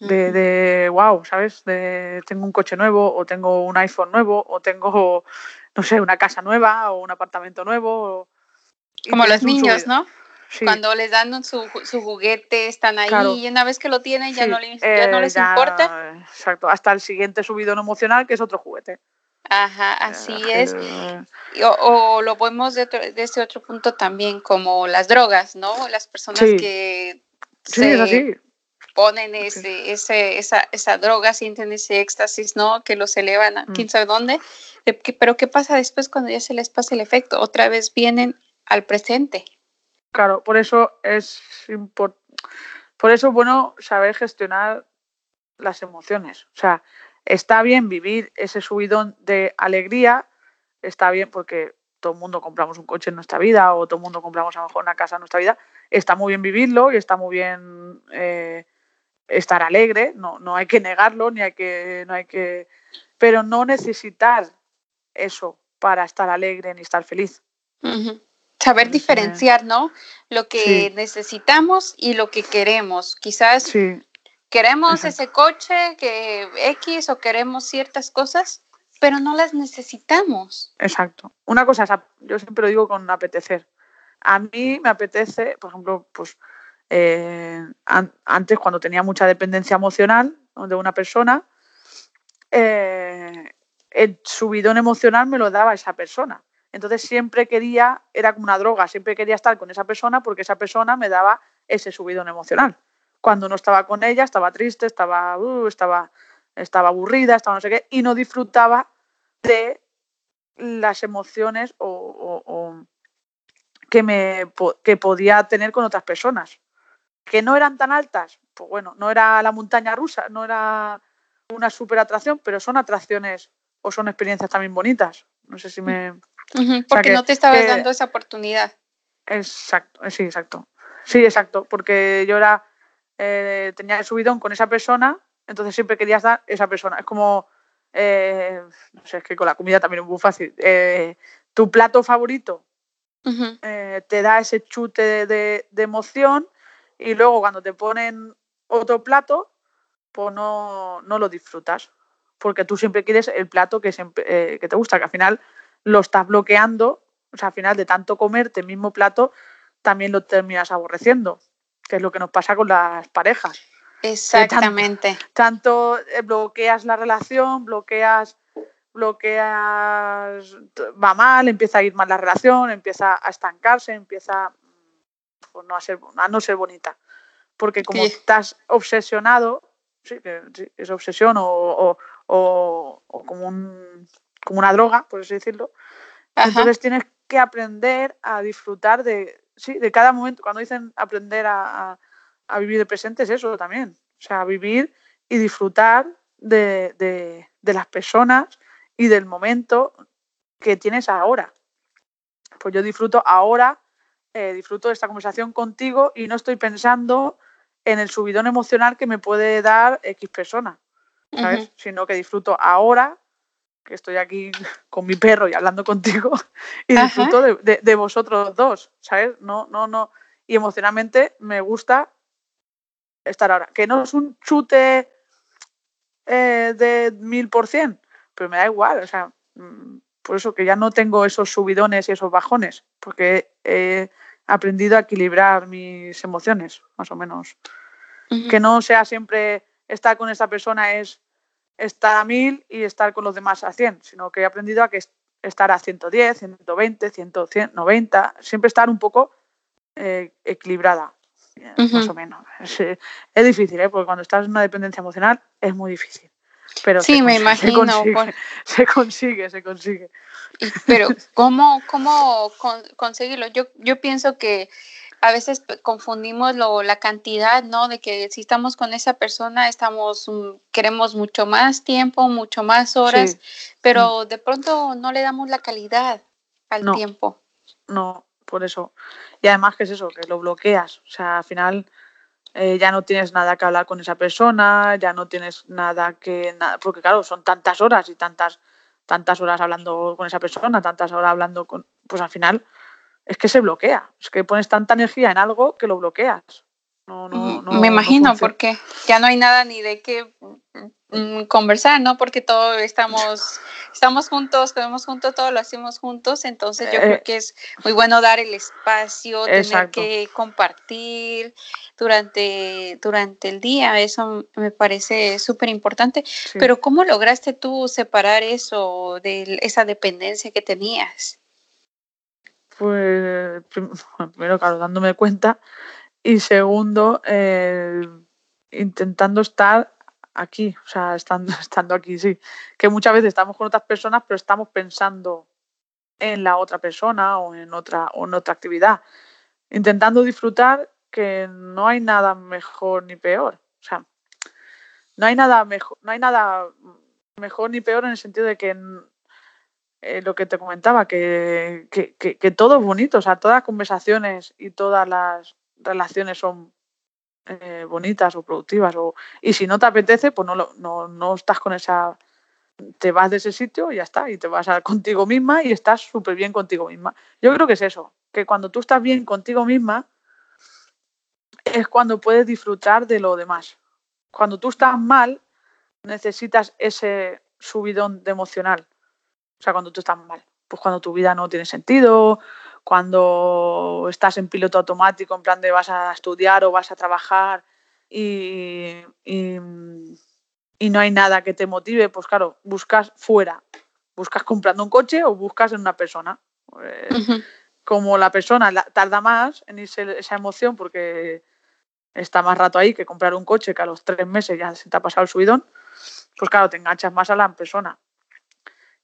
de, de, wow, ¿sabes? De tengo un coche nuevo, o tengo un iPhone nuevo, o tengo, no sé, una casa nueva, o un apartamento nuevo. Como los niños, ¿no? Cuando les dan su, su, juguete, están ahí y una vez que lo tienen ya, no, les, ya no les importa. Exacto, hasta el siguiente subidón emocional que es otro juguete. Ajá, así es. O, o, lo podemos de, de, este otro punto también, como las drogas, ¿no? Las personas que se ponen ese, ese, esa, esa droga, sienten ese éxtasis, ¿no? Que los elevan a mm. quién sabe dónde. Pero ¿qué pasa después cuando ya se les pasa el efecto? Otra vez vienen al presente. Claro, por eso es por eso es bueno saber gestionar las emociones. O sea, está bien vivir ese subidón de alegría, está bien porque todo el mundo compramos un coche en nuestra vida o todo el mundo compramos a lo mejor una casa en nuestra vida. Está muy bien vivirlo y está muy bien eh, estar alegre, no, no hay que negarlo, ni hay que, no hay que, pero no necesitar eso para estar alegre ni estar feliz saber diferenciar, ¿no? Lo que necesitamos y lo que queremos. Quizás queremos ese coche que X o queremos ciertas cosas, pero no las necesitamos. Exacto. Una cosa, yo siempre lo digo con apetecer. A mí me apetece, por ejemplo, pues eh, antes cuando tenía mucha dependencia emocional de una persona, eh, el subidón emocional me lo daba esa persona. Entonces siempre quería, era como una droga, siempre quería estar con esa persona porque esa persona me daba ese subidón emocional. Cuando no estaba con ella, estaba triste, estaba, uh, estaba, estaba aburrida, estaba no sé qué, y no disfrutaba de las emociones o, que, me, que podía tener con otras personas. Que no eran tan altas, pues bueno, no era la montaña rusa, no era una super atracción, pero son atracciones o son experiencias también bonitas. No sé si me porque no te estabas dando esa oportunidad. Exacto, eh, sí, exacto. Sí, exacto, porque yo era, eh, tenía el subidón con esa persona entonces siempre querías dar esa persona. Es como, eh, no sé, es que con la comida también es muy fácil. Eh, tu plato favorito te da ese chute de, emoción y luego cuando te ponen otro plato, pues no, no lo disfrutas. Porque tú siempre quieres el plato que, que te gusta, que al final lo estás bloqueando. O sea, al final de tanto comerte el mismo plato, también lo terminas aborreciendo, que es lo que nos pasa con las parejas. Exactamente. Tanto, eh, bloqueas la relación, bloqueas, bloqueas, va mal, empieza a ir mal la relación, empieza a estancarse, empieza pues, no a, ser, a no ser bonita. Porque como estás obsesionado, sí, es obsesión o, como, un, como una droga, por así decirlo, entonces tienes que aprender a disfrutar de, sí, de cada momento. Cuando dicen aprender a a vivir el presente es eso también. O sea, vivir y disfrutar de, las personas y del momento que tienes ahora. Pues yo disfruto ahora, eh, disfruto de esta conversación contigo y no estoy pensando en el subidón emocional que me puede dar X persona, ¿sabes? Sino que disfruto ahora, que estoy aquí con mi perro y hablando contigo, y disfruto de, de, vosotros dos, ¿sabes? No, no, no. Y emocionalmente me gusta estar ahora. Que no es un chute eh, de mil por cien, pero me da igual, o sea, mm, por eso que ya no tengo esos subidones y esos bajones, porque he aprendido a equilibrar mis emociones, más o menos. Que no sea siempre estar con esta persona es estar a mil y estar con los demás a cien, sino que he aprendido a que estar a 110, 120, 190, siempre estar un poco eh, equilibrada más o menos. Es, difícil, ¿eh? porque cuando estás en una dependencia emocional es muy difícil. Pero sí, me imagino. Se consigue, se consigue, Pero ¿cómo, cómo conseguirlo? Yo, yo pienso que a veces confundimos lo, la cantidad, ¿no? De que si estamos con esa persona, estamos, mm, queremos mucho más tiempo, mucho más horas, pero mm. de pronto no le damos la calidad al tiempo. No, por eso. Y además, que es eso? Que lo bloqueas. O sea, al final eh, ya no tienes nada que hablar con esa persona, ya no tienes nada que. Nada, porque, claro, son tantas horas y tantas, tantas horas hablando con esa persona, tantas horas hablando con. Pues al final es que se bloquea. Es que pones tanta energía en algo que lo bloqueas. No, no, no, Me imagino, porque ya no hay nada ni de qué mm, conversar, ¿no? Porque todos estamos, estamos juntos, comemos juntos, todo lo hacemos juntos, entonces yo creo eh, que es muy bueno dar el espacio, tener que compartir durante, durante el día, eso me parece súper importante. Pero ¿cómo lograste tú separar eso de esa dependencia que tenías? Pues primero, claro, dándome cuenta y segundo, eh, intentando estar aquí, o sea, estando, estando aquí, sí. Que muchas veces estamos con otras personas, pero estamos pensando en la otra persona o en otra, o en otra actividad. Intentando disfrutar que no hay nada mejor ni peor. O sea, no hay nada mejor, no hay nada mejor ni peor en el sentido de que eh, lo que te comentaba, que, que, que, todo es bonito, o sea, todas las conversaciones y todas las relaciones son eh, bonitas o productivas. O, y si no te apetece, pues no, no, no estás con esa... Te vas de ese sitio y ya está, y te vas a contigo misma y estás súper bien contigo misma. Yo creo que es eso, que cuando tú estás bien contigo misma es cuando puedes disfrutar de lo demás. Cuando tú estás mal, necesitas ese subidón de emocional. O sea, cuando tú estás mal. Pues cuando tu vida no tiene sentido, cuando estás en piloto automático, en plan de vas a estudiar o vas a trabajar y, no hay nada que te motive, pues claro, buscas fuera, buscas comprando un coche o buscas en una persona. Pues, como la persona tarda más en irse esa emoción porque está más rato ahí que comprar un coche que a los tres meses ya se te ha pasado el subidón, pues claro, te enganchas más a la persona.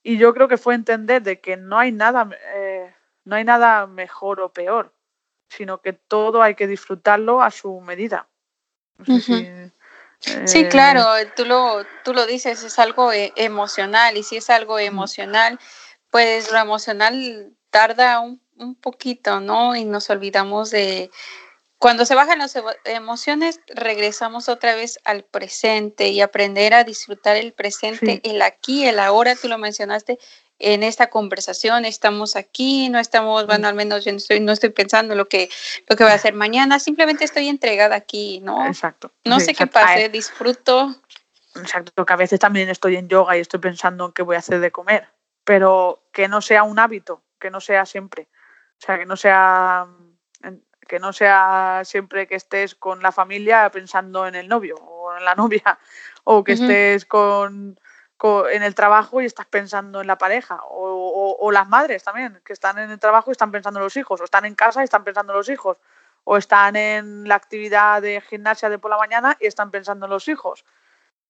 Y yo creo que fue entender de que no hay nada eh, no hay nada mejor o peor, sino que todo hay que disfrutarlo a su medida. sí, eh, claro, tú lo, tú lo dices, es algo e, emocional y si es algo emocional, pues lo emocional tarda un, un poquito, ¿no? Y nos olvidamos de, cuando se bajan las emociones, regresamos otra vez al presente y aprender a disfrutar el presente, el aquí, el ahora, tú lo mencionaste en esta conversación, estamos aquí, no estamos, bueno, al menos yo no estoy, no estoy pensando lo que, lo que voy a hacer mañana, simplemente estoy entregada aquí, ¿no? Exacto. No sé qué pase, disfruto. Exacto, que a veces también estoy en yoga y estoy pensando en qué voy a hacer de comer, pero que no sea un hábito, que no sea siempre. O sea, que no sea que no sea siempre que estés con la familia pensando en el novio o en la novia, o que estés con, en el trabajo y estás pensando en la pareja, o, las madres también, que están en el trabajo y están pensando en los hijos, o están en casa y están pensando en los hijos, o están en la actividad de gimnasia de por la mañana y están pensando en los hijos.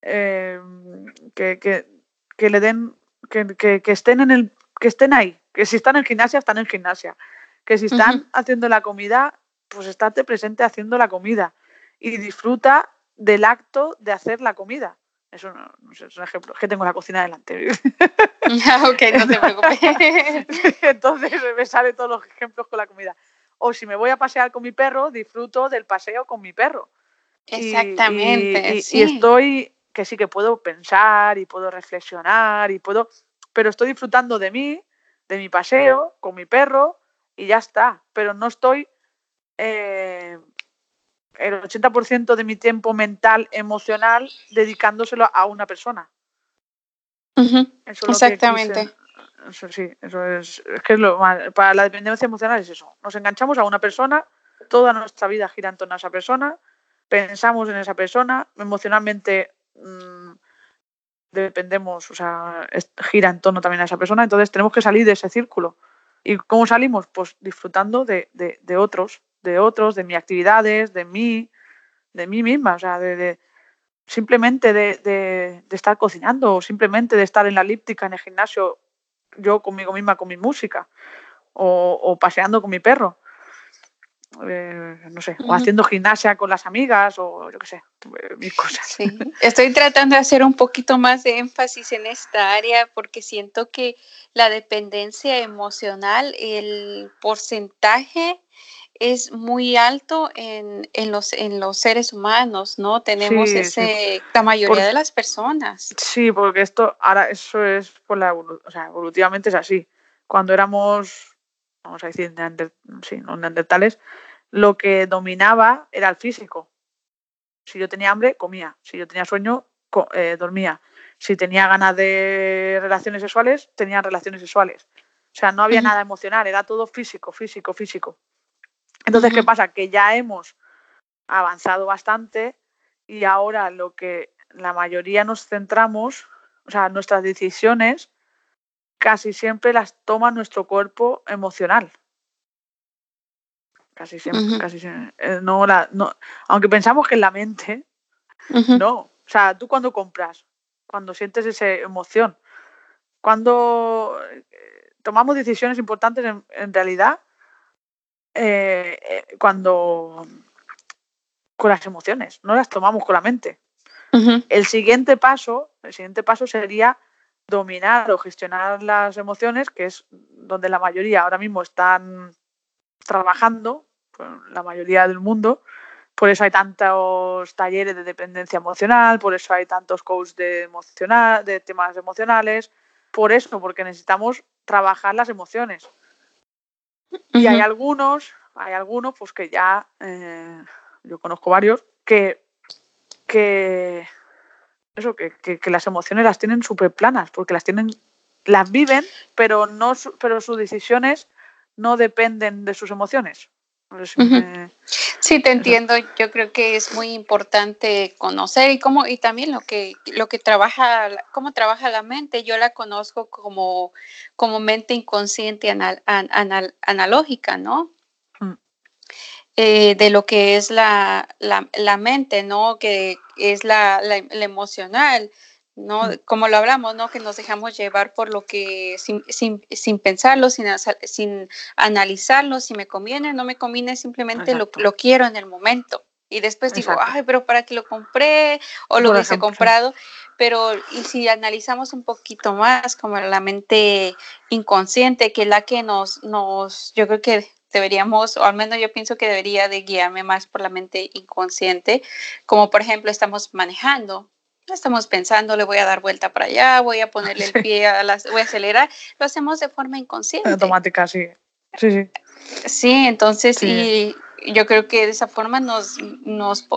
Em, que, que, le den, que, que, estén en el, que estén ahí, que si están en gimnasia, están en gimnasia, que si están haciendo la comida, pues estate presente haciendo la comida y disfruta del acto de hacer la comida. Eso no, sé, es un ejemplo. Es que tengo la cocina delante. Ok, no te preocupes. Entonces me salen todos los ejemplos con la comida. O si me voy a pasear con mi perro, disfruto del paseo con mi perro. Exactamente. Y, y estoy, que sí que puedo pensar y puedo reflexionar y puedo, pero estoy disfrutando de mí, de mi paseo con mi perro y ya está. Pero no estoy eh, el 80% de mi tiempo mental, emocional, dedicándoselo a una persona. Exactamente. eso sí, eso es, es que es lo para la dependencia emocional es eso. Nos enganchamos a una persona, toda nuestra vida gira en torno a esa persona, pensamos en esa persona, emocionalmente mm, dependemos, o sea, gira en torno también a esa persona, entonces tenemos que salir de ese círculo. ¿Y cómo salimos? Pues disfrutando de, de otros, de otros, de mis actividades, de mí, de mí misma, o sea, de, simplemente de, estar cocinando o simplemente de estar en la elíptica en el gimnasio yo conmigo misma con mi música o, paseando con mi perro. Eh, no sé, o haciendo gimnasia con las amigas o yo qué sé, eh, mis cosas. Sí, estoy tratando de hacer un poquito más de énfasis en esta área porque siento que la dependencia emocional, el porcentaje es muy alto en, en, los, en los seres humanos, ¿no? Tenemos ese, la mayoría de las personas. Sí, porque esto, ahora eso es por la o sea, evolutivamente es así. Cuando éramos, vamos a decir, sí, no neandertales, lo que dominaba era el físico. Si yo tenía hambre, comía. Si yo tenía sueño, eh, dormía. Si tenía ganas de relaciones sexuales, tenía relaciones sexuales. O sea, no había nada emocional, era todo físico, físico, físico. Entonces, ¿qué pasa? Que ya hemos avanzado bastante y ahora lo que la mayoría nos centramos, o sea, nuestras decisiones casi siempre las toma nuestro cuerpo emocional. Casi siempre, casi siempre. Eh, no, la, no, aunque pensamos que en la mente, no. O sea, tú cuando compras, cuando sientes esa emoción, cuando eh, tomamos decisiones importantes, en realidad eh, eh, cuando con las emociones, no las tomamos con la mente. El siguiente paso, el siguiente paso sería dominar o gestionar las emociones, que es donde la mayoría ahora mismo están trabajando, pues, la mayoría del mundo. Por eso hay tantos talleres de dependencia emocional, por eso hay tantos coaches de, emocional, de temas emocionales, por eso, porque necesitamos trabajar las emociones. Y hay algunos, hay algunos, pues que ya, eh, yo conozco varios, que, que eso, que, que, las emociones las tienen súper planas, porque las tienen, las viven, pero no pero sus decisiones no dependen de sus emociones. Sí, te entiendo. Yo creo que es muy importante conocer y cómo y también lo que lo que trabaja cómo trabaja la mente. Yo la conozco como como mente inconsciente anal, analógica, ¿no? Mm. Eh, de lo que es la, la, la, mente, ¿no? Que es la, la emocional. ¿No? Mm. Como lo hablamos, ¿no? Que nos dejamos llevar por lo que sin, sin, sin pensarlo, sin, sin, analizarlo, si me conviene, no me conviene, simplemente lo, lo, quiero en el momento. Y después digo, ay, pero ¿para qué lo compré? O lo hubiese comprado. Pero, y si analizamos un poquito más, como la mente inconsciente, que es la que nos, nos, yo creo que deberíamos, o al menos yo pienso que debería de guiarme más por la mente inconsciente, como por ejemplo estamos manejando, estamos pensando, le voy a dar vuelta para allá, voy a ponerle el pie a las, voy a acelerar, lo hacemos de forma inconsciente. Automática, sí. Sí, sí. Sí, entonces sí. y yo creo que de esa forma nos, nos,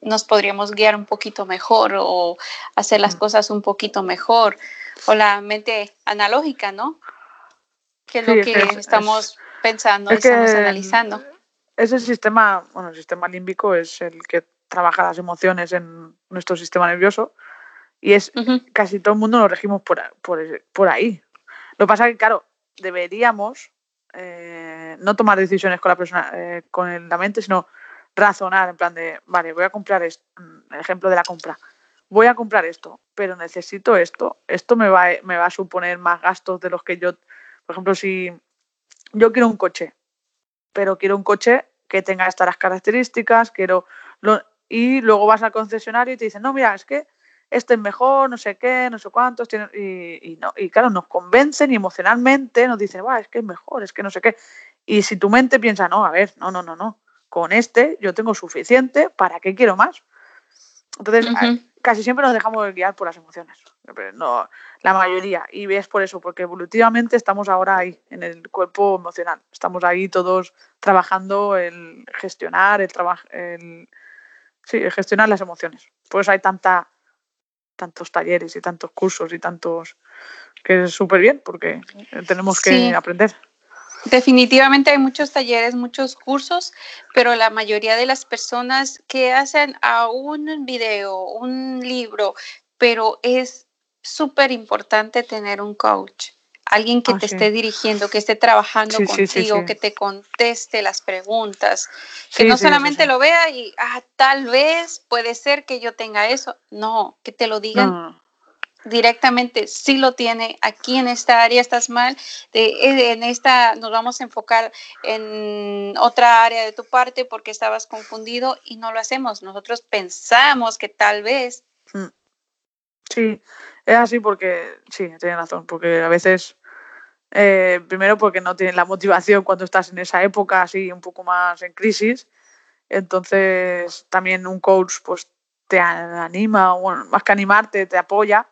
nos podríamos guiar un poquito mejor o hacer las cosas un poquito mejor. O la mente analógica, ¿no? Que es lo que estamos pensando, estamos analizando. Ese sistema, bueno, el sistema límbico es el que trabaja las emociones en nuestro sistema nervioso y es casi todo el mundo lo regimos por, por, ahí. Lo que pasa es que, claro, deberíamos eh, no tomar decisiones con la persona, eh, con la mente, sino razonar en plan de, vale, voy a comprar esto, mm, el ejemplo de la compra, voy a comprar esto, pero necesito esto, esto me va, me va a suponer más gastos de los que yo, por ejemplo, si yo quiero un coche, pero quiero un coche que tenga estas características, quiero, y luego vas al concesionario y te dicen, no, mira, es que este es mejor, no sé qué, no sé cuántos, y, y, no, y claro, nos convencen y emocionalmente nos dicen, es que es mejor, es que no sé qué. Y si tu mente piensa, no, a ver, no, no, no, no, con este yo tengo suficiente, ¿para qué quiero más? Entonces, casi siempre nos dejamos guiar por las emociones, no, la mayoría, y ves por eso, porque evolutivamente estamos ahora ahí, en el cuerpo emocional, estamos ahí todos trabajando el gestionar, el, el, sí, gestionar las emociones. Por eso hay tanta, tantos talleres y tantos cursos y tantos, que es súper bien, porque tenemos que aprender. Definitivamente hay muchos talleres, muchos cursos, pero la mayoría de las personas que hacen a un video, un libro, pero es súper importante tener un coach, alguien que ah, te esté dirigiendo, que esté trabajando contigo, que te conteste las preguntas, que no solamente lo vea y, ah, tal vez puede ser que yo tenga eso, no, que te lo digan directamente si lo tiene aquí en esta área estás mal eh, en esta nos vamos a enfocar en otra área de tu parte porque estabas confundido y no lo hacemos. Nosotros pensamos que tal vez mm. sí es así porque sí tiene razón porque a veces eh, primero porque no tienes la motivación cuando estás en esa época así un poco más en crisis entonces también un coach pues te anima bueno, más que animarte te apoya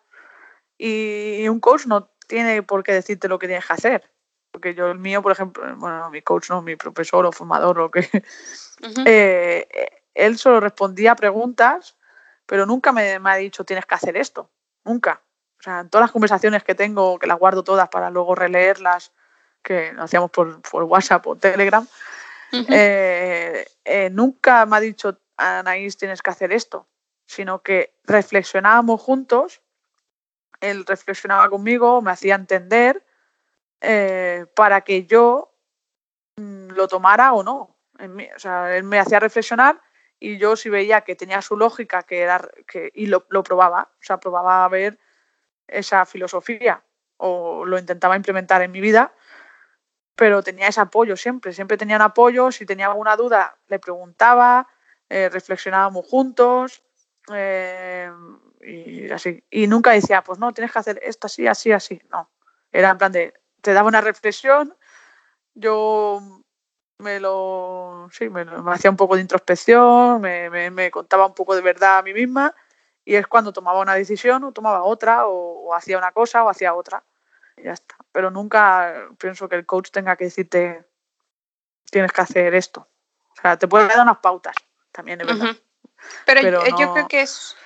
y un coach no tiene por qué decirte lo que tienes que hacer. Porque yo, el mío, por ejemplo, bueno, mi coach no, mi profesor o formador, lo que. Eh, él solo respondía a preguntas, pero nunca me, me, ha dicho tienes que hacer esto. Nunca. O sea, todas las conversaciones que tengo, que las guardo todas para luego releerlas, que lo hacíamos por, por WhatsApp o Telegram, eh, eh, nunca me ha dicho Anaís tienes que hacer esto, sino que reflexionábamos juntos él reflexionaba conmigo, me hacía entender eh, para que yo mm, lo tomara o no. o sea, él me hacía reflexionar y yo si veía que tenía su lógica que era, que, y lo, lo probaba, o sea, probaba a ver esa filosofía o lo intentaba implementar en mi vida, pero tenía ese apoyo siempre, siempre tenía un apoyo, si tenía alguna duda le preguntaba, eh, reflexionábamos juntos, eh, y nunca decía, pues no, tienes que hacer esto así, así, así. No. Era en plan de, te daba una reflexión, yo me lo, sí, me, hacía un poco de introspección, me, me, contaba un poco de verdad a mí misma y es cuando tomaba una decisión o tomaba otra o, hacía una cosa o hacía otra. Y ya está. Pero nunca pienso que el coach tenga que decirte, tienes que hacer esto. O sea, te puede dar unas pautas, también es verdad. Pero, yo creo que es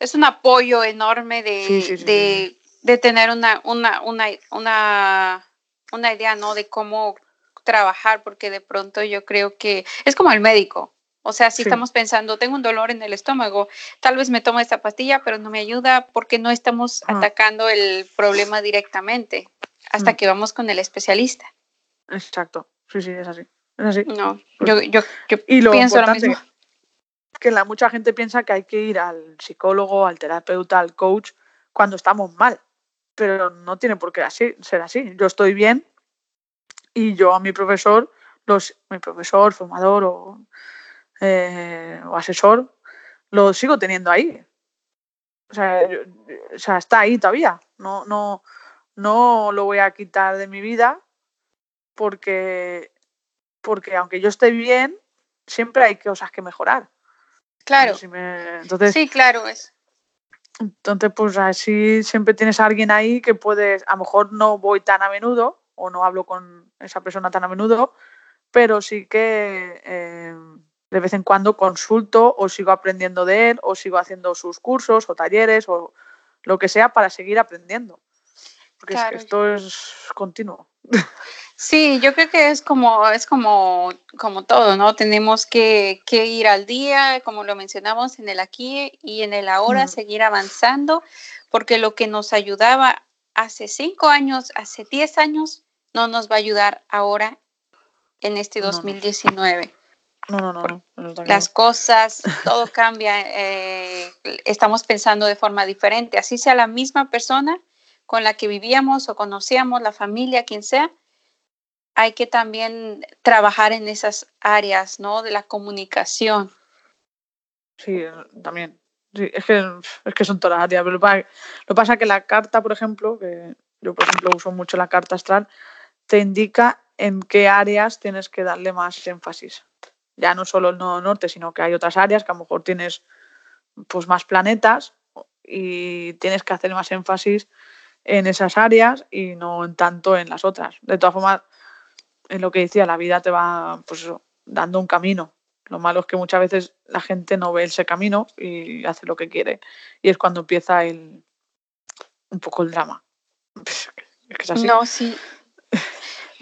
es un apoyo enorme de, de, tener una, una, una, una, una idea, ¿no? De cómo trabajar, porque de pronto yo creo que es como el médico. O sea, si estamos pensando, tengo un dolor en el estómago, tal vez me tomo esta pastilla, pero no me ayuda porque no estamos atacando el problema directamente hasta mm. que vamos con el especialista. Exacto, sí, sí, es así. Es así. No, yo, yo, yo pienso lo mismo que la, mucha gente piensa que hay que ir al psicólogo, al terapeuta, al coach cuando estamos mal, pero no tiene por qué así, ser así. Yo estoy bien y yo a mi profesor, los, mi profesor, formador o, eh, o asesor, lo sigo teniendo ahí. O sea, o sea, está ahí todavía. No, no, no lo voy a quitar de mi vida porque porque aunque yo esté bien, siempre hay cosas que mejorar. Claro. Si me- Entonces, Sí, claro, es. entonces, pues así siempre tienes a alguien ahí que puedes, a lo mejor no voy tan a menudo o no hablo con esa persona tan a menudo, pero sí que eh, de vez en cuando consulto o sigo aprendiendo de él o sigo haciendo sus cursos o talleres o lo que sea para seguir aprendiendo. Porque es que Claro. esto es continuo. Sí, yo creo que es como, es como, como todo, ¿no? Tenemos que, que ir al día, como lo mencionamos en el aquí y en el ahora, Mm. seguir avanzando, porque lo que nos ayudaba hace cinco años, hace diez años, no nos va a ayudar ahora en este No, no. 2019. No, no, no. Las cosas, todo cambia, eh, estamos pensando de forma diferente, así sea la misma persona con la que vivíamos o conocíamos, la familia, quien sea, hay que también trabajar en esas áreas, ¿no? De la comunicación. Sí, eh, también. Sí, es que, es que son todas las áreas. Pero lo que pasa es que la carta, por ejemplo, que yo, por ejemplo, uso mucho la carta astral, te indica en qué áreas tienes que darle más énfasis. Ya no solo el nodo norte, sino que hay otras áreas que a lo mejor tienes pues más planetas y tienes que hacer más énfasis en esas áreas y no en tanto en las otras. De todas formas, en lo que decía, la vida te va pues dando un camino. Lo malo es que muchas veces la gente no ve ese camino y hace lo que quiere. Y es cuando empieza el un poco el drama. Es que es así. No, sí.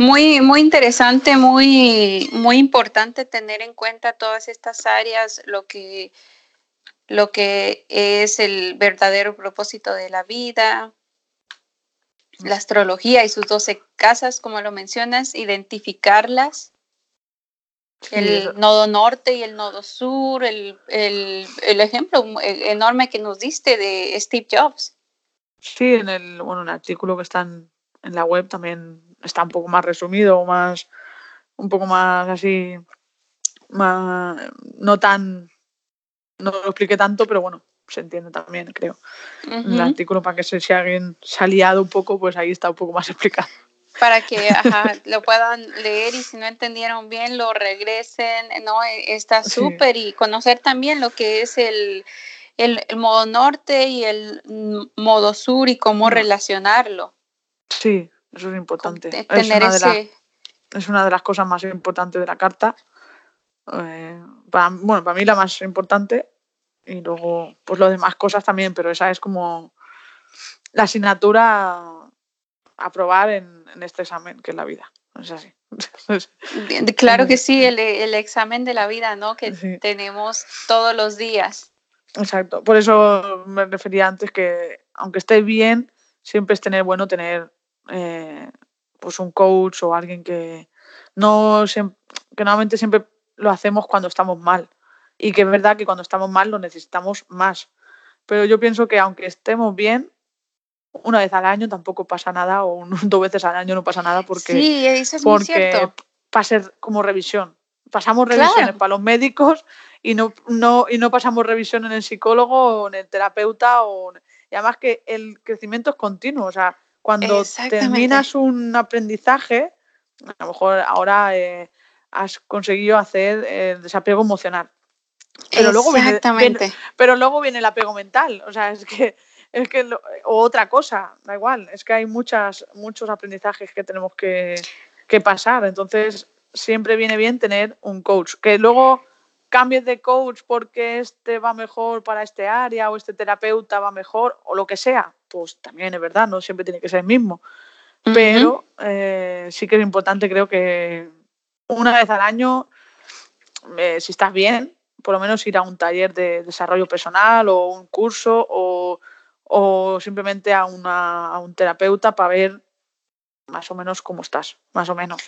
Muy, muy interesante, muy, muy importante tener en cuenta todas estas áreas, lo que, lo que es el verdadero propósito de la vida, la astrología y sus 12 casas, como lo mencionas, identificarlas, el nodo norte y el nodo sur, el, el, el ejemplo eh, enorme que nos diste de Steve Jobs. Sí, en el, bueno, en el artículo que está en, en la web también está un poco más resumido, más, un poco más así, más, no tan, no lo expliqué tanto, pero bueno, se entiende también, creo. El artículo, para que se, si alguien se ha liado un poco, pues ahí está un poco más explicado. para que ajá, lo puedan leer y si no entendieron bien lo regresen, ¿no? E- Está Sí. súper y conocer también lo que es el, el, el modo norte y el mm, modo sur y cómo No. relacionarlo. Sí, eso es importante. te- Es tener una, de ese... es una de las cosas más importantes de la carta. Eh, para, bueno, para mí la más importante y luego pues las demás cosas también, pero esa es como la asignatura a probar en, en este examen, que es la vida. Es así. de- de- Claro que sí, el, el examen de la vida, ¿no? Que Sí. tenemos todos los días. Exacto. Por eso me refería antes que, aunque esté bien, siempre es tener bueno tener eh, pues un coach o alguien que no que normalmente siempre lo hacemos cuando estamos mal. Y que es verdad que cuando estamos mal lo necesitamos más. Pero yo pienso que aunque estemos bien, una vez al año tampoco pasa nada, o un- dos veces al año no pasa nada porque, sí, eso es muy porque cierto. va a ser como revisión. Pasamos Claro. revisiones para los médicos y no, no, y no pasamos revisión en el psicólogo o en el terapeuta. O, y además que el crecimiento es continuo. O sea, cuando terminas un aprendizaje, a lo mejor ahora eh, has conseguido hacer el desapego emocional. Pero luego, viene- pero luego viene el apego mental. O sea, es que es que lo- o otra cosa, da igual. Es que hay muchas, muchos aprendizajes que tenemos que, que pasar. Entonces, siempre viene bien tener un coach. Que luego cambies de coach porque este va mejor para este área o este terapeuta va mejor o lo que sea, pues también es verdad, no siempre tiene que ser el mismo. Ujú. Pero eh, sí que es importante, creo que una vez al año, eh, si estás bien, por lo menos ir a un taller de desarrollo personal o un curso o, o simplemente a, una, a un terapeuta para ver más o menos cómo estás, más o menos.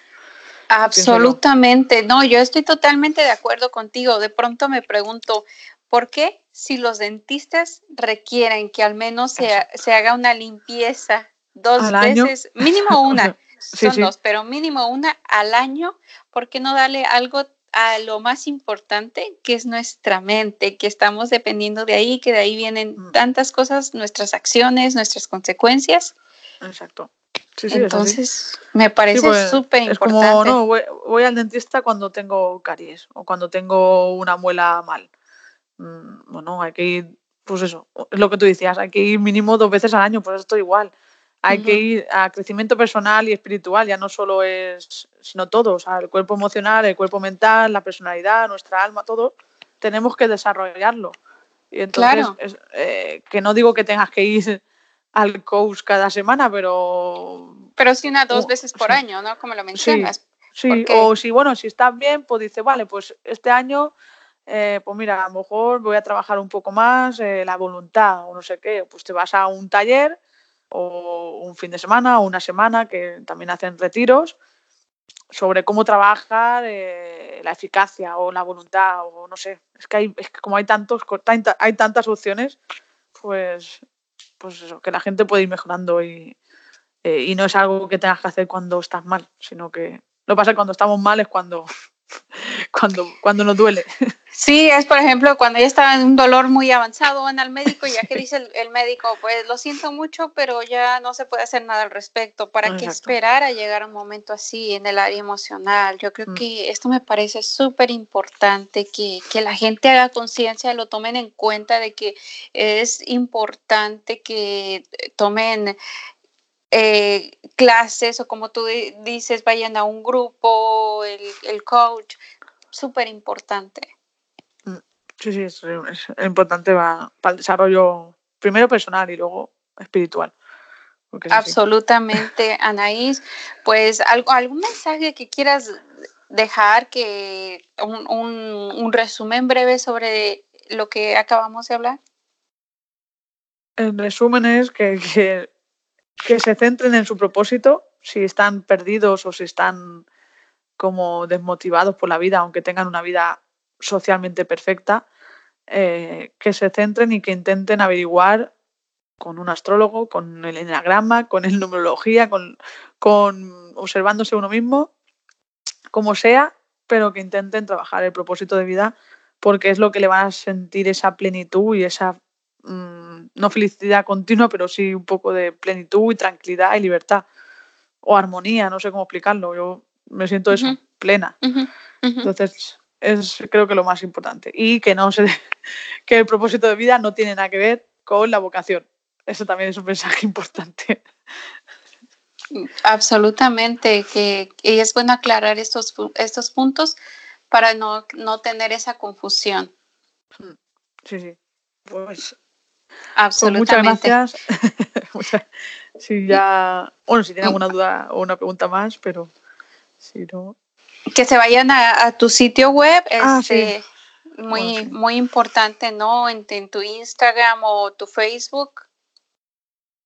Absolutamente, no, yo estoy totalmente de acuerdo contigo. De pronto me pregunto, ¿por qué si los dentistas requieren que al menos se, se haga una limpieza dos veces, mínimo una, Sí, son sí. dos, pero mínimo una al año, ¿por qué no darle algo a lo más importante que es nuestra mente, que estamos dependiendo de ahí, que de ahí vienen Mm. tantas cosas, nuestras acciones, nuestras consecuencias? Exacto. Entonces, me parece súper importante. Es como, no, voy, al dentista cuando tengo caries o cuando tengo una muela mal. Mm, bueno, hay que ir, pues eso, es lo que tú decías, hay que ir mínimo dos veces al año, pues esto igual. Hay que ir a crecimiento personal y espiritual, ya no solo es, sino todo, o sea, el cuerpo emocional, el cuerpo mental, la personalidad, nuestra alma, todo, tenemos que desarrollarlo. Y entonces, eh, que no digo que tengas que ir al coach cada semana, pero... Pero sí una dos veces por año, ¿no? Como lo mencionas. Sí, o si, bueno, si estás bien, pues dice, vale, pues este año, eh, pues mira, a lo mejor voy a trabajar un poco más eh, la voluntad o no sé qué, pues te vas a un taller o un fin de semana o una semana que también hacen retiros sobre cómo trabajar eh, la eficacia o la voluntad o no sé, es que, hay, es que como hay tantos hay tantas opciones, pues pues eso, que la gente puede ir mejorando y, eh, y no es algo que tengas que hacer cuando estás mal, sino que lo que pasa es que cuando estamos mal es cuando, cuando, cuando nos duele. Sí, es por ejemplo cuando ya está en un dolor muy avanzado, van al médico y ya que dice el, médico, pues lo siento mucho, pero ya no se puede hacer nada al respecto. ¿Para qué esperar a llegar a un momento así en el área emocional? Yo creo mm. que esto me parece súper importante, que, que la gente haga conciencia, lo tomen en cuenta de que es importante que tomen eh, clases o como tú dices, vayan a un grupo, el, el coach, súper importante. Sí, sí, es, importante va, para el desarrollo primero personal y luego espiritual. Absolutamente, Anaís. Pues algo, algún mensaje que quieras dejar, que un, un, resumen breve sobre lo que acabamos de hablar. El resumen es que, que, que se centren en su propósito, si están perdidos o si están como desmotivados por la vida, aunque tengan una vida socialmente perfecta, eh, que se centren y que intenten averiguar con un astrólogo, con el enagrama, con el numerología, con, con observándose uno mismo, como sea, pero que intenten trabajar el propósito de vida porque es lo que le van a sentir esa plenitud y esa, mm, no felicidad continua, pero sí un poco de plenitud y tranquilidad y libertad o armonía, no sé cómo explicarlo. Yo me siento eso, plena. Entonces, es creo que lo más importante. Y que no se, que el propósito de vida no tiene nada que ver con la vocación. Eso también es un mensaje importante. Absolutamente, que, es bueno aclarar estos, estos puntos para no, no tener esa confusión. Sí, sí. Pues Absolutamente. Pues muchas gracias. si ya, bueno, si tienen alguna duda o una pregunta más, pero que se vayan a, tu sitio web, ah, este, muy, muy importante, ¿no? En, tu Instagram o tu Facebook.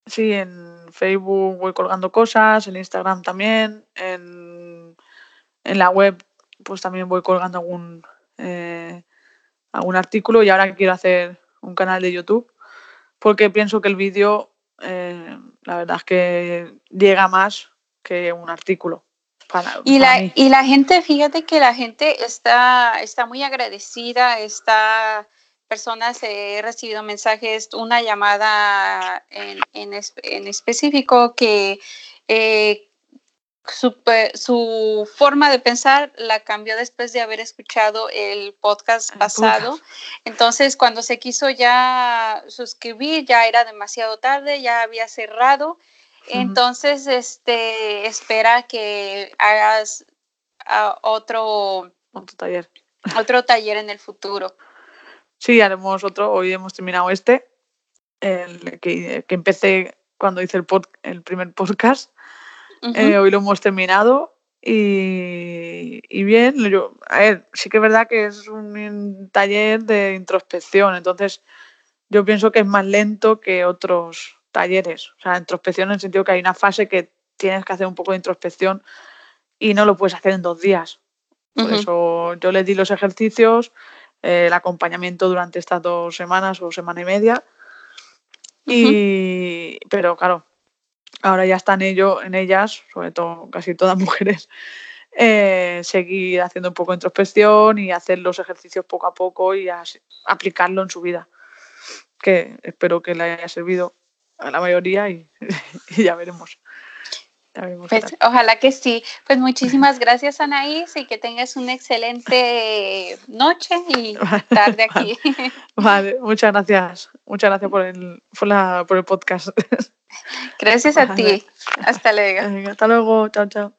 Sí, en Facebook voy colgando cosas, en Instagram también, en, la web pues también voy colgando algún, eh, algún artículo y ahora quiero hacer un canal de YouTube porque pienso que el vídeo eh, la verdad es que llega más que un artículo y, la, y la gente, fíjate que la gente está, está muy agradecida, está personas, he recibido mensajes, una llamada en, en, en específico que eh, su, su, forma de pensar la cambió después de haber escuchado el podcast pasado. Entonces, cuando se quiso ya suscribir, ya era demasiado tarde, ya había cerrado entonces, este, espera que hagas ah, otro, otro taller. Otro taller en el futuro. Sí, haremos otro. Hoy hemos terminado este, el que, que empecé cuando hice el, el primer podcast. Eh, hoy lo hemos terminado y, y, bien, yo, a ver, sí que es verdad que es un taller de introspección, entonces yo pienso que es más lento que otros talleres. O sea, introspección en el sentido que hay una fase que tienes que hacer un poco de introspección y no lo puedes hacer en dos días. Por eso yo les di los ejercicios, eh, el acompañamiento durante estas dos semanas o semana y media. Y, pero claro, ahora ya están ellos, en ellas, sobre todo casi todas mujeres, eh, seguir haciendo un poco de introspección y hacer los ejercicios poco a poco y aplicarlo en su vida. Que espero que le haya servido a la mayoría y, ya veremos. Pues, ojalá que sí. Pues muchísimas gracias, Anaís, y que tengas una excelente noche y tarde aquí. Vale, muchas gracias. Muchas gracias por el, por la, por el podcast. Gracias a ti. Hasta luego. hasta luego. Chao, chao.